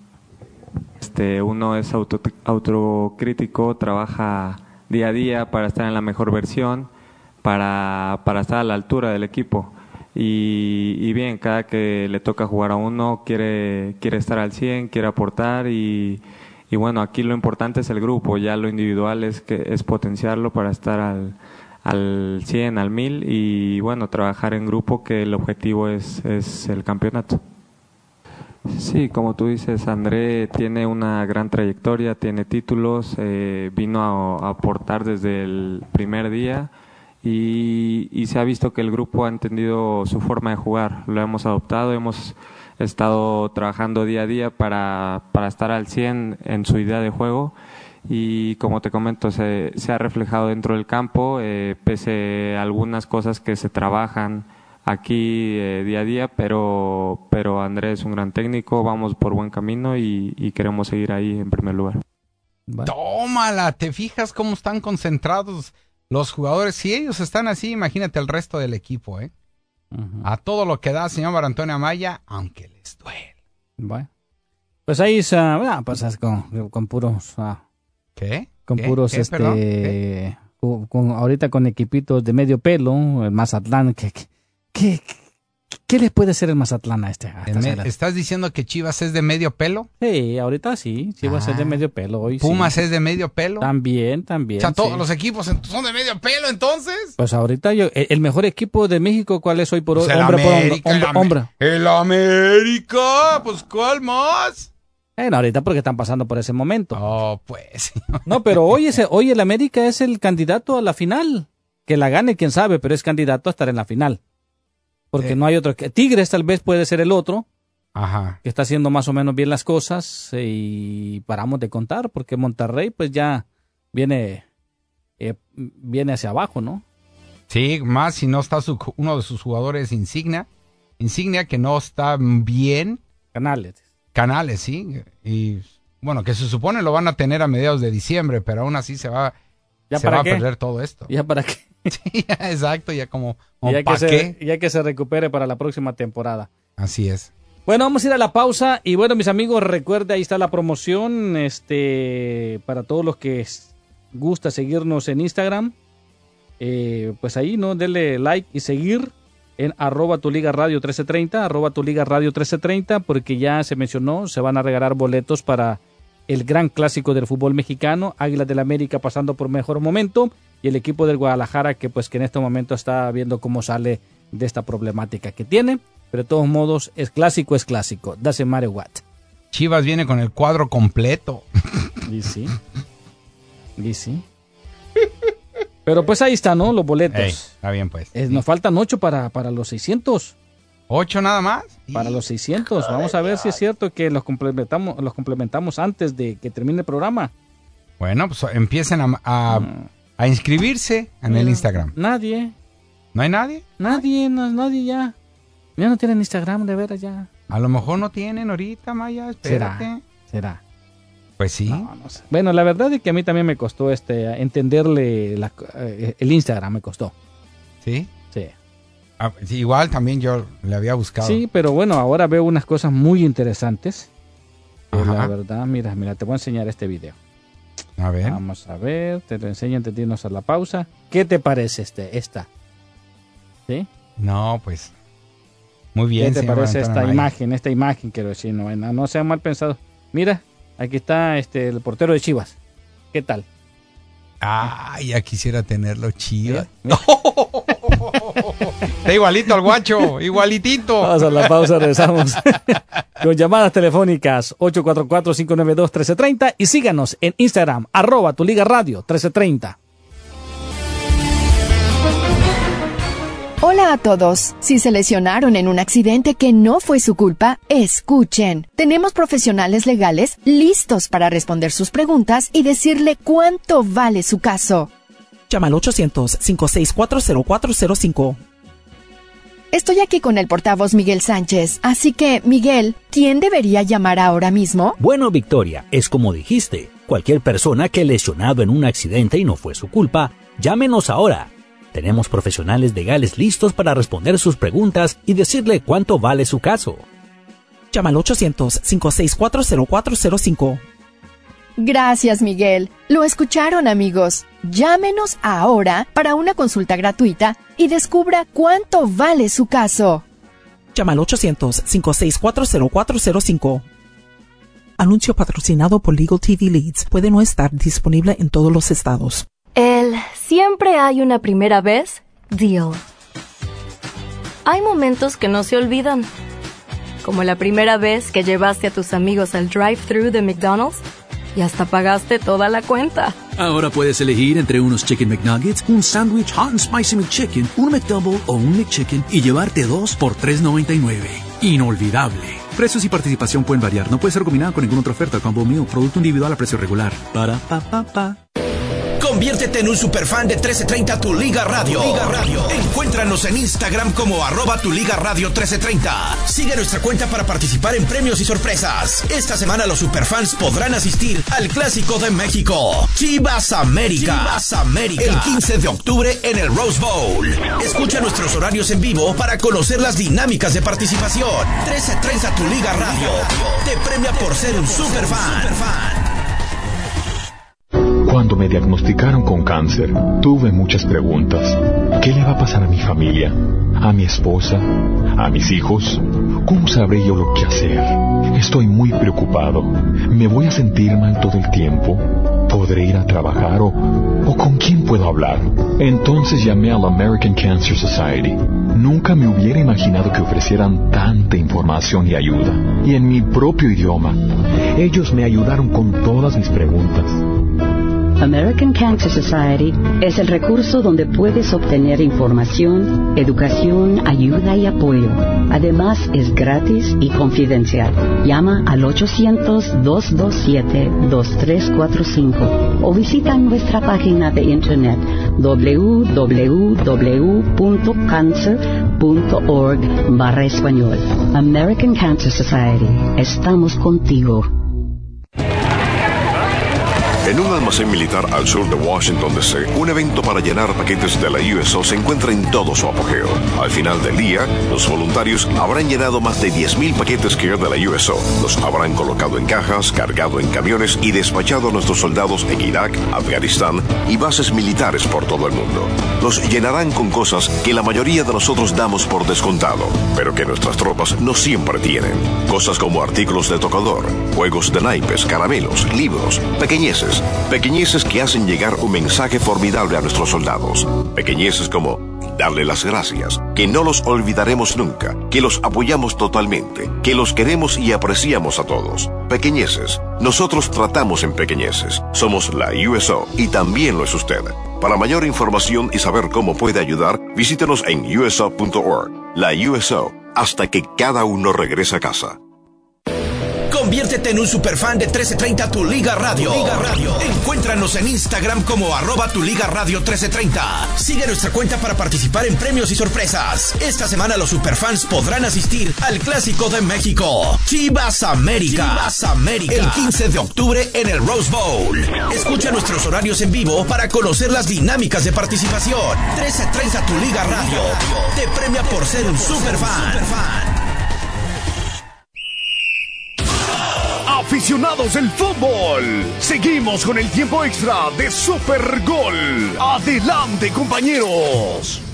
Este, uno es auto, autocrítico, trabaja día a día para estar en la mejor versión para, para estar a la altura del equipo. Y, y, bien, cada que le toca jugar a uno quiere, quiere estar al 100, quiere aportar y, y bueno, aquí lo importante es el grupo, ya lo individual es, que, es potenciarlo para estar al, al 100, al 1000 y bueno, trabajar en grupo que el objetivo es, es el campeonato. Sí, como tú dices, André tiene una gran trayectoria, tiene títulos, eh, vino a, a aportar desde el primer día y, y, se ha visto que el grupo ha entendido su forma de jugar, lo hemos adoptado, hemos estado trabajando día a día para, para estar al 100 en su idea de juego y como te comento se, se ha reflejado dentro del campo, eh, pese a algunas cosas que se trabajan aquí eh, día a día, pero, pero Andrés es un gran técnico, vamos por buen camino y, y queremos seguir ahí en primer lugar. Tómala, ¿te fijas cómo están concentrados los jugadores? Si ellos están así, imagínate el resto del equipo, ¿eh? A todo lo que da señor Antonio Amaya, aunque les duele. Bueno. Pues ahí se, ah, pues es con, con puros... ah, ¿Qué? con ¿Qué? puros, ¿Qué? este... Con- con- ahorita con equipitos de medio pelo, el Mazatlán, ¿qué, qué, qué, qué le puede hacer el Mazatlán a este? a? ¿Estás diciendo que Chivas es de medio pelo? Sí, ahorita sí, sí va a ser de Ah. medio pelo hoy. ¿Pumas sí. es de medio pelo? También, también. o sea, todos sí. los equipos son de medio pelo entonces. Pues ahorita yo, el, el mejor equipo de México, ¿cuál es hoy por hoy? Pues el hombre por hombre, el hombre, Am- hombre. El América, pues ¿cuál más? Bueno, ahorita porque están pasando por ese momento. Oh, pues. [LAUGHS] No, pero hoy, ese, hoy el América es el candidato a la final. Que la gane, quién sabe, pero es candidato a estar en la final. Porque Eh. no hay otro. que- Tigres tal vez puede ser el otro, Ajá. que está haciendo más o menos bien las cosas. eh, Y paramos de contar, porque Monterrey pues ya viene, eh, viene hacia abajo, ¿no? Sí, más si no está su- uno de sus jugadores insignia. Insignia que no está bien. Canales. Canales, sí. Y bueno, que se supone lo van a tener a mediados de diciembre, pero aún así se va, ¿Ya se para va qué? a perder todo esto. ¿Ya para qué? [LAUGHS] Sí, exacto, ya como, como ya, que ¿pa' se, ya que se recupere para la próxima temporada. Así es. Bueno, vamos a ir a la pausa y bueno, mis amigos, recuerde, ahí está la promoción, este, para todos los que gusta seguirnos en Instagram, eh, pues ahí, ¿no? Denle like y seguir en arroba tu liga radio 1330, arroba tu liga radio 1330, porque ya se mencionó, se van a regalar boletos para el gran clásico del fútbol mexicano, Águilas del América pasando por mejor momento y el equipo del Guadalajara que pues que en este momento está viendo cómo sale de esta problemática que tiene, pero de todos modos es clásico, es clásico, doesn't matter what. Chivas viene con el cuadro completo. Y sí. Y sí. Pero pues ahí está, ¿no? Los boletos. Ey, está bien, pues. Nos faltan ocho para, para los 600. ¿Ocho nada más? Para los 600. Vamos a ver si es cierto que los complementamos, los complementamos antes de que termine el programa. Bueno, pues empiecen a, a, a inscribirse en el Instagram. Nadie. ¿No hay nadie? Nadie, no, nadie ya. Ya no tienen Instagram, de veras ya. A lo mejor no tienen ahorita, Maya, espérate. Será. Será. Pues sí. Bueno, la verdad es que a mí también me costó este entenderle la- eh, el Instagram, me costó. ¿Sí? Sí. Ah, sí, igual también yo le había buscado. Sí, pero bueno, ahora veo unas cosas muy interesantes. Ajá. la verdad, mira, mira, te voy a enseñar este video. A ver. Vamos a ver, te lo enseño antes de irnos a la pausa. ¿Qué te parece este, esta? ¿Sí? No, pues. Muy bien, ¿Qué te parece esta Maya. imagen? Esta imagen, quiero decir, no, no, no sea mal pensado. Mira, aquí está este el portero de Chivas. ¿Qué tal? Ah, ya quisiera tenerlo chido. [LAUGHS] Está igualito al guacho, igualitito. Vamos a la pausa, regresamos [LAUGHS] con llamadas telefónicas 844-592-1330 y síganos en Instagram, arroba tu liga radio 1330. Hola a todos. Si se lesionaron en un accidente que no fue su culpa, escuchen. Tenemos profesionales legales listos para responder sus preguntas y decirle cuánto vale su caso. Llama al 800-564-0405. Estoy aquí con el portavoz Miguel Sánchez, así que, Miguel, ¿quién debería llamar ahora mismo? Bueno, Victoria, es como dijiste. Cualquier persona que lesionado en un accidente y no fue su culpa, llámenos ahora. Tenemos profesionales legales listos para responder sus preguntas y decirle cuánto vale su caso. Llama al 800-564-0405. Gracias, Miguel. Lo escucharon, amigos. Llámenos ahora para una consulta gratuita y descubra cuánto vale su caso. Llama al 800-564-0405. Anuncio patrocinado por Legal TV Leads. Puede no estar disponible en todos los estados. El siempre hay una primera vez deal. Hay momentos que no se olvidan. Como la primera vez que llevaste a tus amigos al drive-thru de McDonald's y hasta pagaste toda la cuenta. Ahora puedes elegir entre unos Chicken McNuggets, un sándwich Hot and Spicy McChicken, un McDouble o un McChicken y llevarte dos por $3.99. Inolvidable. Precios y participación pueden variar. No puede ser combinado con ninguna otra oferta. Combo Meal. Producto individual a precio regular. Para pa pa pa. Conviértete en un superfan de 1330 Tu Liga Radio. Liga Radio. Encuéntranos en Instagram como arroba Tu Liga Radio 1330. Sigue nuestra cuenta para participar en premios y sorpresas. Esta semana los superfans podrán asistir al Clásico de México. Chivas América. Chivas América. El 15 de octubre en el Rose Bowl. Escucha nuestros horarios en vivo para conocer las dinámicas de participación. 1330 Tu Liga Radio. Te premia por ser un superfan. Cuando me diagnosticaron con cáncer, tuve muchas preguntas. ¿Qué le va a pasar a mi familia? ¿A mi esposa? ¿A mis hijos? ¿Cómo sabré yo lo que hacer? Estoy muy preocupado. ¿Me voy a sentir mal todo el tiempo? ¿Podré ir a trabajar o, o con quién puedo hablar? Entonces llamé a la American Cancer Society. Nunca me hubiera imaginado que ofrecieran tanta información y ayuda. Y en mi propio idioma. Ellos me ayudaron con todas mis preguntas. American Cancer Society es el recurso donde puedes obtener información, educación, ayuda y apoyo. Además, es gratis y confidencial. Llama al 800-227-2345 o visita nuestra página de internet www.cancer.org barra español. American Cancer Society. Estamos contigo. En un almacén militar al sur de Washington DC, un evento para llenar paquetes de la USO se encuentra en todo su apogeo. Al final del día, los voluntarios habrán llenado más de 10.000 paquetes que de la USO. Los habrán colocado en cajas, cargado en camiones y despachado a nuestros soldados en Irak, Afganistán y bases militares por todo el mundo. Los llenarán con cosas que la mayoría de nosotros damos por descontado, pero que nuestras tropas no siempre tienen. Cosas como artículos de tocador, juegos de naipes, caramelos, libros, pequeñeces pequeñeces que hacen llegar un mensaje formidable a nuestros soldados. Pequeñeces como darle las gracias, que no los olvidaremos nunca, que los apoyamos totalmente, que los queremos y apreciamos a todos. Pequeñeces. Nosotros tratamos en pequeñeces. Somos la USO y también lo es usted. Para mayor información y saber cómo puede ayudar, visítenos en uso.org. La USO, hasta que cada uno regrese a casa. Conviértete en un superfan de 1330 Tu Liga Radio. Liga Radio. Encuéntranos en Instagram como arroba Tu Liga Radio 1330. Sigue nuestra cuenta para participar en premios y sorpresas. Esta semana los superfans podrán asistir al Clásico de México. Chivas América. Chivas América. El 15 de octubre en el Rose Bowl. Escucha nuestros horarios en vivo para conocer las dinámicas de participación. 1330 Tu Liga Radio. Te premia por ser un superfan. Aficionados del fútbol, seguimos con el tiempo extra de Super Gol. Adelante, compañeros.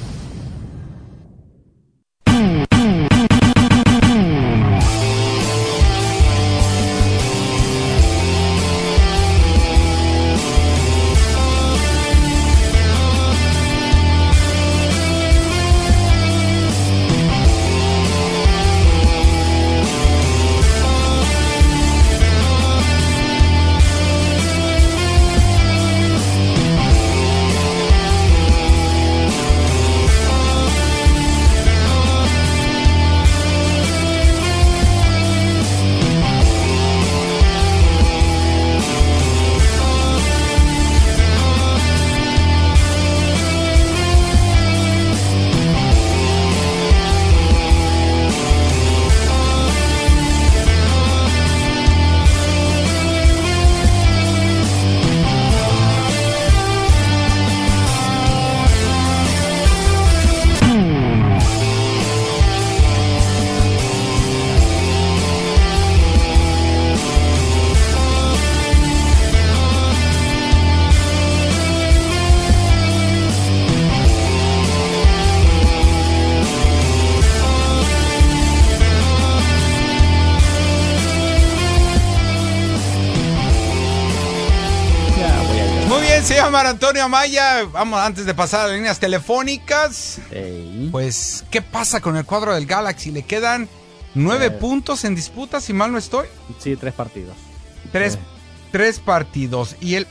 Antonio Amaya. Vamos, antes de pasar a las líneas telefónicas. Pues, ¿qué pasa con el cuadro del Galaxy? Le quedan nueve Eh. puntos en disputa, si mal no estoy. Sí, tres partidos. Tres, Eh. tres partidos. Y el,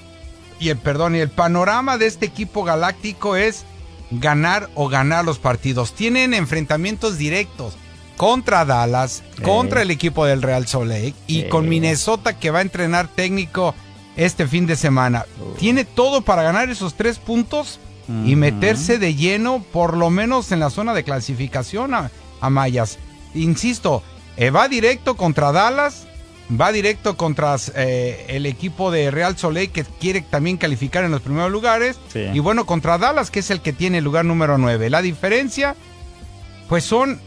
y el, perdón, y el panorama de este equipo galáctico es ganar o ganar los partidos. Tienen enfrentamientos directos contra Dallas, Eh. contra el equipo del Real Salt Lake y Eh. con Minnesota que va a entrenar técnico este fin de semana. Tiene todo para ganar esos tres puntos y meterse de lleno, por lo menos en la zona de clasificación a, a Mayas. Insisto, eh, va directo contra Dallas, va directo contra eh, el equipo de Real Soleil que quiere también calificar en los primeros lugares. Sí. Y bueno, contra Dallas, que es el que tiene el lugar número 9. La diferencia, pues son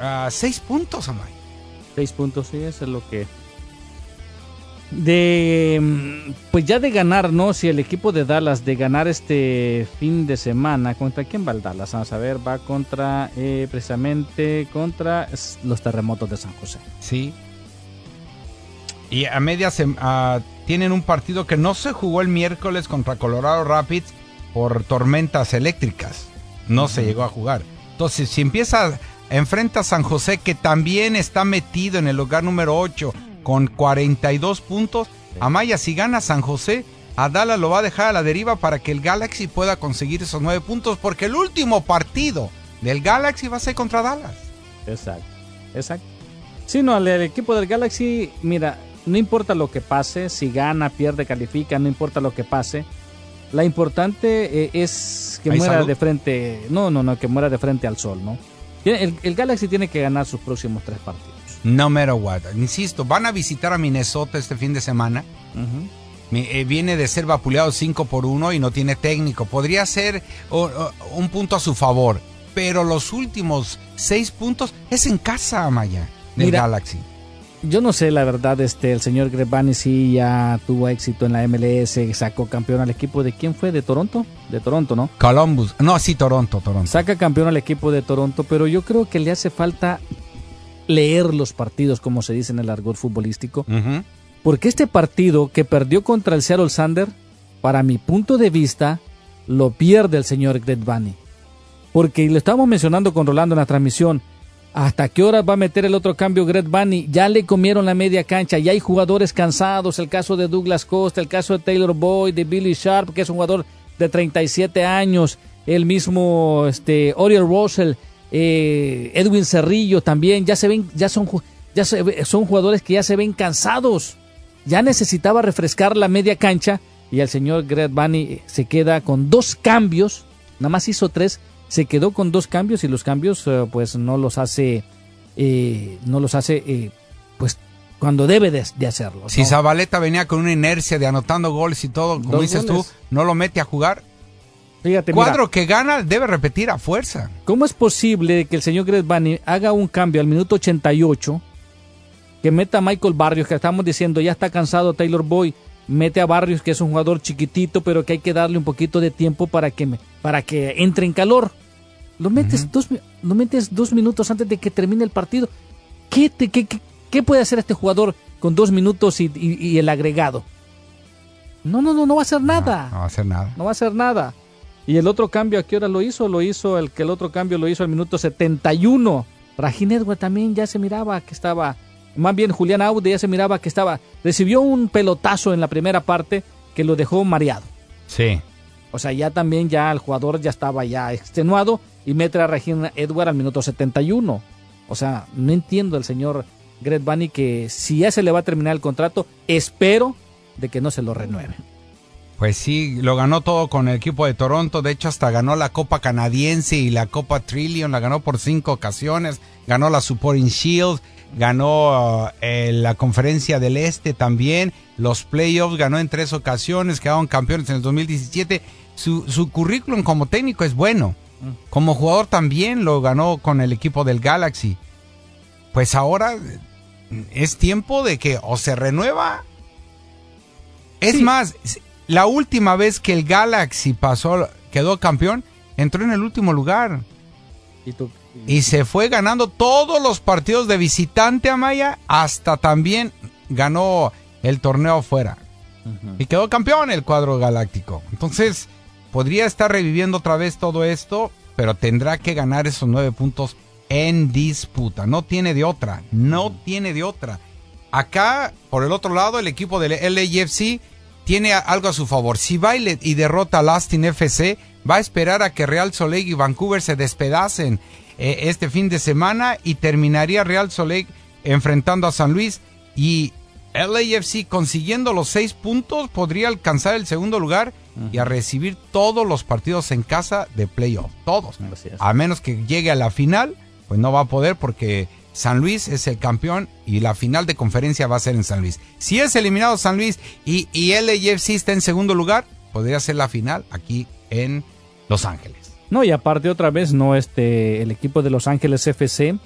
ah, seis puntos, Amaya. Seis puntos, sí, eso es lo que. De. mm, Pues ya de ganar, ¿no? Si el equipo de Dallas de ganar este fin de semana, ¿contra quién va el Dallas? Vamos a ver, va contra. eh, precisamente contra los terremotos de San José. Sí. Y a media tienen un partido que no se jugó el miércoles contra Colorado Rapids por tormentas eléctricas. No se llegó a jugar. Entonces, si empieza, enfrenta a San José, que también está metido en el lugar número 8 con 42 puntos. Amaya, si gana San José, a Dallas lo va a dejar a la deriva para que el Galaxy pueda conseguir esos 9 puntos, porque el último partido del Galaxy va a ser contra Dallas. Exacto, exacto. Sí, no, al equipo del Galaxy, mira, no importa lo que pase, si gana, pierde, califica, no importa lo que pase. La importante eh, es que ¿Hay muera salud? de frente, no, no, no, que muera de frente al sol, ¿no? El, el Galaxy tiene que ganar sus próximos tres partidos. No matter what. Insisto, van a visitar a Minnesota este fin de semana. Eh, viene de ser vapuleado 5 por 1 y no tiene técnico. Podría ser un punto a su favor. Pero los últimos 6 puntos es en casa, Maya, del Mira, Galaxy. Yo no sé, la verdad, este, el señor Grebani sí ya tuvo éxito en la MLS, sacó campeón al equipo de quién fue, de Toronto, de Toronto, ¿no? Columbus. No, sí, Toronto, Toronto. Saca campeón al equipo de Toronto, pero yo creo que le hace falta leer los partidos, como se dice en el argot futbolístico. Porque este partido que perdió contra el Seattle Sander, para mi punto de vista, lo pierde el señor Greg Bunny. Porque lo estábamos mencionando con Rolando en la transmisión. ¿Hasta qué hora va a meter el otro cambio Greg Bunny? Ya le comieron la media cancha, ya hay jugadores cansados. El caso de Douglas Costa, el caso de Taylor Boyd, de Billy Sharp, que es un jugador de 37 años. El mismo este, Oriel Russell, eh, Edwin Cerrillo también. Ya se ven, ya son, ya se son jugadores que ya se ven cansados ya necesitaba refrescar la media cancha y el señor Greg Bunny se queda con dos cambios, nada más hizo tres, se quedó con dos cambios y los cambios eh, pues no los hace, eh, no los hace eh, pues cuando debe de, de hacerlo. Si ¿no? Zabaleta venía con una inercia de anotando goles y todo, como Dos dices goles. tú, no lo mete a jugar. Fíjate, mira, Cuadro que gana debe repetir a fuerza. ¿Cómo es posible que el señor Greg Bunny haga un cambio al minuto 88? Que meta a Michael Barrios, que estamos diciendo ya está cansado Taylor Boy. Mete a Barrios, que es un jugador chiquitito, pero que hay que darle un poquito de tiempo para que, me- para que entre en calor. Lo metes, dos, lo metes dos minutos antes de que termine el partido. ¿Qué, te- qué, qué- qué puede hacer este jugador con dos minutos y, y- y el agregado? No, no, no, no va a hacer nada. No va a hacer nada. No va a hacer nada. Y el otro cambio, ¿a qué hora lo hizo? Lo hizo, el que el otro cambio lo hizo al minuto 71. Rajin Edward también ya se miraba que estaba, más bien Julián Aude ya se miraba que estaba, recibió un pelotazo en la primera parte que lo dejó mareado. Sí. O sea, ya también ya el jugador ya estaba ya extenuado y mete a Regina Edward al minuto 71. O sea, no entiendo al señor Greg Bunny que si ya se le va a terminar el contrato, espero de que no se lo renueve. Pues sí, lo ganó todo con el equipo de Toronto. De hecho, hasta ganó la Copa Canadiense y la Copa Trillion. La ganó por cinco ocasiones. Ganó la Supporting Shield. Ganó uh, eh, la Conferencia del Este también. Los playoffs ganó en tres ocasiones. Quedaron campeones en el 2017. Su, su currículum como técnico es bueno. Como jugador también lo ganó con el equipo del Galaxy. Pues ahora es tiempo de que o se renueva. Es más, la última vez que el Galaxy pasó, quedó campeón, entró en el último lugar. ¿Y tú? Y se fue ganando todos los partidos de visitante a Maya, hasta también ganó el torneo fuera. Y quedó campeón el cuadro galáctico. Entonces, podría estar reviviendo otra vez todo esto, pero tendrá que ganar esos nueve puntos en disputa. No tiene de otra, no tiene de otra. Acá, por el otro lado, el equipo del LAFC tiene a- algo a su favor. Si va y, derrota al Austin FC, va a esperar a que Real Soleil y Vancouver se despedacen eh, este fin de semana y terminaría Real Soleil enfrentando a San Luis y LAFC consiguiendo los seis puntos podría alcanzar el segundo lugar y a recibir todos los partidos en casa de playoff. Todos. A menos que llegue a la final, pues no va a poder porque San Luis es el campeón y la final de conferencia va a ser en San Luis. Si es eliminado San Luis y, y LAFC está en segundo lugar, podría ser la final aquí en Los Ángeles. No, y aparte otra vez, no, este, el equipo de Los Ángeles FC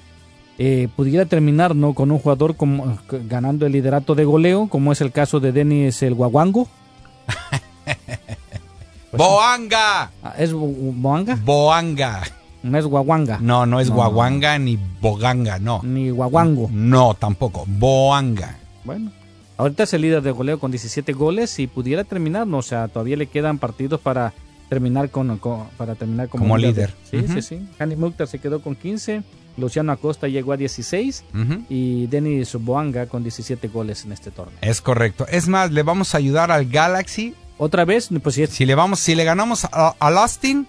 eh, pudiera terminar, ¿no? Con un jugador como, ganando el liderato de goleo, como es el caso de Denis el Guaguango. [LAUGHS] ¡Boanga! Ah, ¿Es Bo- Boanga? Boanga. No es Guaguanga. No, no es No. Guaguanga ni Boganga, no. Ni Guaguango. No, tampoco. Boanga. Bueno, ahorita es el líder de goleo con 17 goles y pudiera terminar, ¿no? O sea, todavía le quedan partidos para terminar con, con- para terminar como, Como líder. Sí, sí, sí. Hanny Mukhtar se quedó con 15, Luciano Acosta llegó a 16 Ujú. y Denis Boanga con 17 goles en este torneo. Es correcto. Es más, le vamos a ayudar al Galaxy. Otra vez, pues si, si le vamos, si le ganamos a- al Austin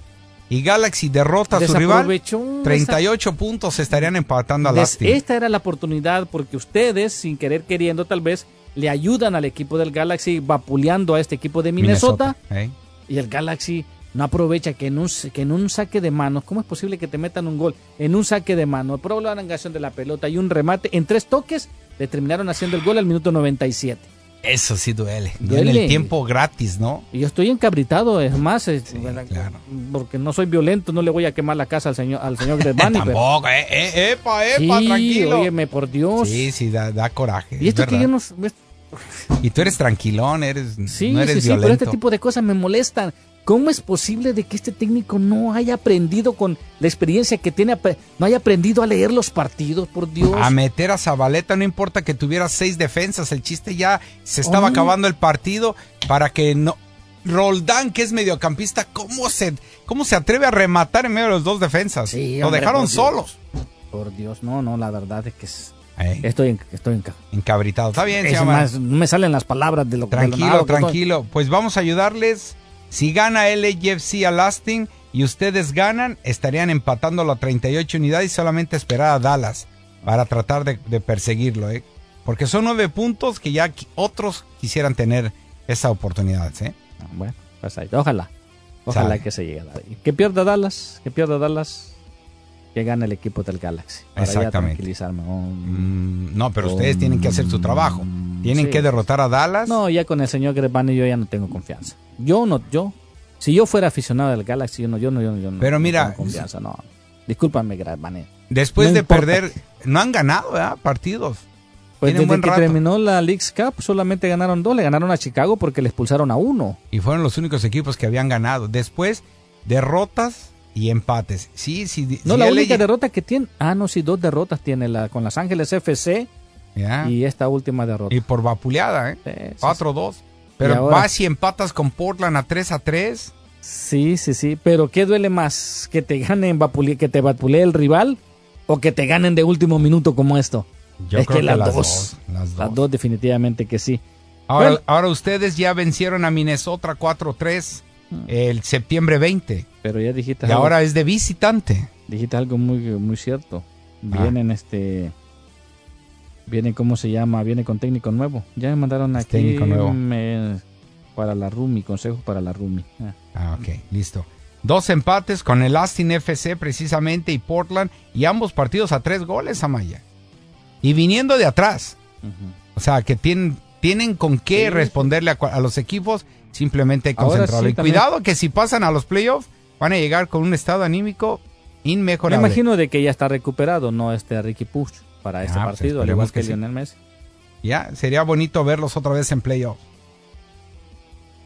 y Galaxy derrota a su rival, Desaprovechó 38 puntos estarían empatando al Des- Austin. esta era la oportunidad porque ustedes, sin querer queriendo tal vez, le ayudan al equipo del Galaxy vapuleando a este equipo de Minnesota. ¿eh? Y el Galaxy no aprovecha que en, un, que en un saque de manos, ¿cómo es posible que te metan un gol? En un saque de mano, prolongación de la pelota y un remate, en tres toques, le terminaron haciendo el gol al minuto 97. Eso sí duele. Duele Duele. el tiempo gratis, ¿no? Y yo estoy encabritado, es más, es- porque no soy violento, no le voy a quemar la casa al señor, al señor [LAUGHS] Gresbani. pero- Tampoco, eh, eh, epa, epa, Sí, tranquilo. óyeme, por Dios. Sí, sí, da, da coraje. Y esto es que yo no... Y tú eres tranquilón, eres, Sí, no eres sí, sí, pero violento. este tipo de cosas me molestan. ¿Cómo es posible de que este técnico no haya aprendido con la experiencia que tiene, no haya aprendido a leer los partidos, por Dios? A meter a Zabaleta, no importa que tuviera seis defensas, el chiste ya se estaba Oh. acabando el partido para que no... Roldán, que es mediocampista, ¿cómo se, ¿cómo se atreve a rematar en medio de los dos defensas? Sí, Lo hombre, dejaron por Dios. solos. Por Dios, no, no, la verdad es que es- estoy en, estoy en ca- Encabritado. Está bien, se llama. más, no me salen las palabras de lo de lo Tranquilo, que estoy. tranquilo. Pues vamos a ayudarles. Si gana LAFC a Austin y ustedes ganan, estarían empatando la 38 unidades y solamente esperar a Dallas para tratar de, de perseguirlo, ¿eh? Porque son nueve puntos que ya otros quisieran tener esa oportunidad, ¿eh? Ah, Bueno, pues ahí, ojalá. Ojalá que se llegue a dar. Que pierda Dallas, que pierda Dallas, que gane el equipo del Galaxy. Para Exactamente. tranquilizarme. Oh, Mm, no, pero ustedes tienen que hacer su trabajo. Tienen sí. que derrotar a Dallas. No, ya con el señor Grebani yo ya no tengo confianza. Yo no, yo. Si yo fuera aficionado del Galaxy, yo no, yo no, yo no. yo Pero no mira, confianza, no. Discúlpame, Grebani. Después No de importa. perder, no han ganado ¿verdad? partidos. Pues Tienen desde buen que rato. terminó la League's Cup solamente ganaron dos. Le ganaron a Chicago porque le expulsaron a uno. Y fueron los únicos equipos que habían ganado. Después, derrotas y empates. Sí, sí. No, sí, la única derrota que tiene. Ah, no, sí, dos derrotas tiene la con Los Ángeles FC y esta última derrota. Y por vapuleada, ¿eh? Sí, sí, 4-2. Pero ahora- vas y empatas con Portland a 3 a 3. Sí, sí, sí. Pero ¿qué duele más? ¿Que te ganen vapule- que te vapulee el rival o que te ganen de último minuto como esto? Yo es creo que que las, las dos, dos, las Las dos. definitivamente que sí. Ahora, Bueno. ahora ustedes ya vencieron a Minnesota 4-3 el septiembre 20. Pero ya dijiste Y algo, ahora es de visitante. dijiste algo muy, muy cierto. Ah. Vienen este... Viene, ¿cómo se llama? Viene con técnico nuevo. Ya me mandaron aquí técnico nuevo. me- para la Rumi, consejos para la Rumi. Ah. Ah, ok, listo. Dos empates con el Austin FC precisamente y Portland y ambos partidos a tres goles, Amaya. Y viniendo de atrás. O sea, que tienen, tienen con qué Sí. responderle a, los equipos, simplemente concentrarlo. sí, y también. cuidado que si pasan a los playoffs, van a llegar con un estado anímico Me inmejorable. imagino de que ya está recuperado, no este Ricky Push para este Ah, pues partido, al igual que. Lionel Messi. Ya, sería bonito verlos otra vez en playoffs.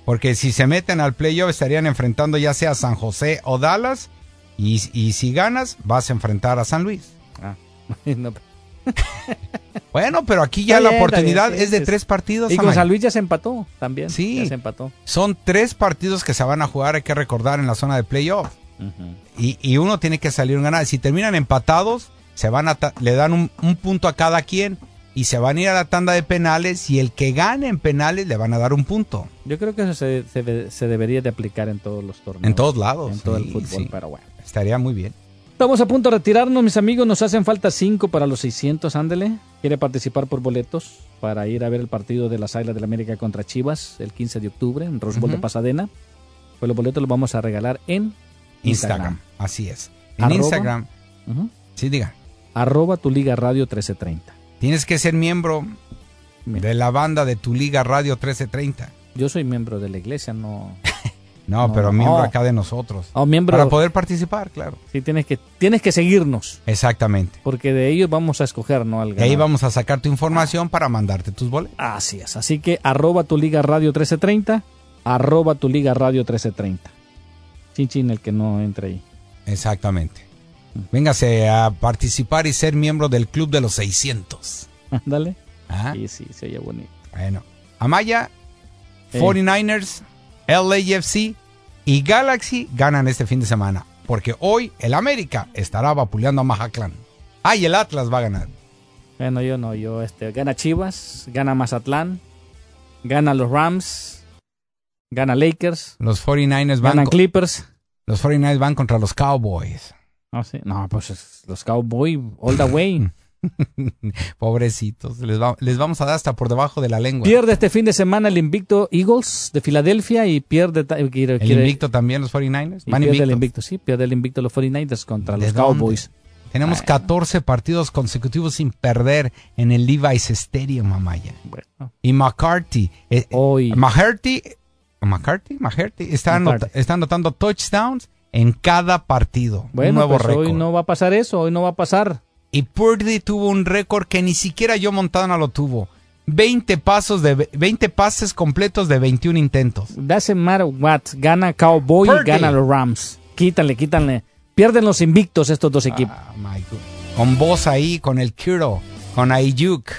Porque si se meten al playoff estarían enfrentando ya sea San José o Dallas. Y, y si ganas, vas a enfrentar a San Luis. Ah, [LAUGHS] no, [LAUGHS] Bueno, pero aquí ya la oportunidad bien, sí, es de sí. tres partidos. Y con. San Luis ya se empató también. Sí. Ya se empató. Son tres partidos que se van a jugar, hay que recordar, en la zona de playoff. y, y uno tiene que salir un ganado. Si terminan empatados, se van a le dan un, un punto a cada quien y se van a ir a la tanda de penales y el que gane en penales le van a dar un punto. Yo creo que eso se, se- se debería de aplicar en todos los torneos. En todos lados. En todo el fútbol, sí. pero bueno. Estaría muy bien. Estamos a punto de retirarnos, mis amigos. Nos hacen falta 5 para los 600. Ándele. ¿Quiere participar por boletos para ir a ver el partido de las Águilas de la América contra Chivas el 15 de octubre en Rose Bowl de. Pasadena? Pues los boletos los vamos a regalar en Instagram. Instagram. Así es. En Arroba- Instagram. Sí, diga. Arroba tu liga radio 1330. Tienes que ser miembro de la banda de tu Liga Radio 1330. Yo soy miembro de la iglesia, no. No, [LAUGHS] No, pero miembro Oh. acá de nosotros. Oh, miembro- Para poder participar, claro. Sí, tienes que, tienes que seguirnos. Exactamente. Porque de ellos vamos a escoger, ¿no? Al Y ahí vamos a sacar tu información para mandarte tus boletos. Así es. Así que arroba tu liga radio 1330. Arroba tu liga radio 1330. Chin chin el que no entre ahí. Exactamente. Véngase a participar y ser miembro del Club de los 600. Ándale. Sí, sí, se oye bonito. Bueno. Amaya, Eh. 49ers, LAFC y Galaxy ganan este fin de semana. Porque hoy el América estará vapuleando a Mazatlán. Ah, y el Atlas va a ganar. Bueno, yo no, yo este gana Chivas, gana Mazatlán, gana los Rams, gana Lakers, Los 49ers van, gana co- Clippers. los 49ers van contra los Cowboys. No, sí. no, pues es- los Cowboys all the way. [LAUGHS] Pobrecitos, les, va- les vamos a dar hasta por debajo de la lengua. Pierde este fin de semana el invicto Eagles de Filadelfia y pierde quiere- el quiere- invicto también los 49ers. y pierde el invicto, sí, pierde el invicto los 49ers contra ¿De los dónde? Cowboys. Tenemos 14 partidos consecutivos sin perder en el Levi's Stadium, Mamaya. Bueno. Y McCarthy, eh, McCarthy, McCarthy, McCarthy está, anota- está anotando touchdowns en cada partido. un Bueno, nuevo pues récord. hoy no va a pasar eso, hoy no va a pasar. Y Purdy tuvo un récord que ni siquiera yo Montana lo tuvo. 20 pasos de ve- 20 pases completos de 21 intentos. Doesn't matter what, gana Cowboy y Purdy. gana los Rams. Quítanle, quítanle. Pierden los invictos estos dos equipos. Ah, my God. Con vos ahí, con el Kiro, con Ayuk,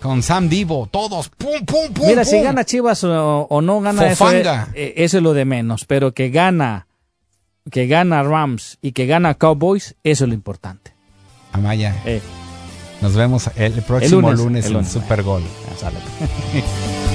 con Sam Divo, todos. Pum, pum, pum. Mira, si gana Chivas o, o no gana eso, eh, eso es lo de menos, pero que gana que gana Rams y que gana Cowboys, eso es lo importante. Amaya, Eh. nos vemos el próximo lunes, lunes, el en lunes. Super Gol. [LAUGHS]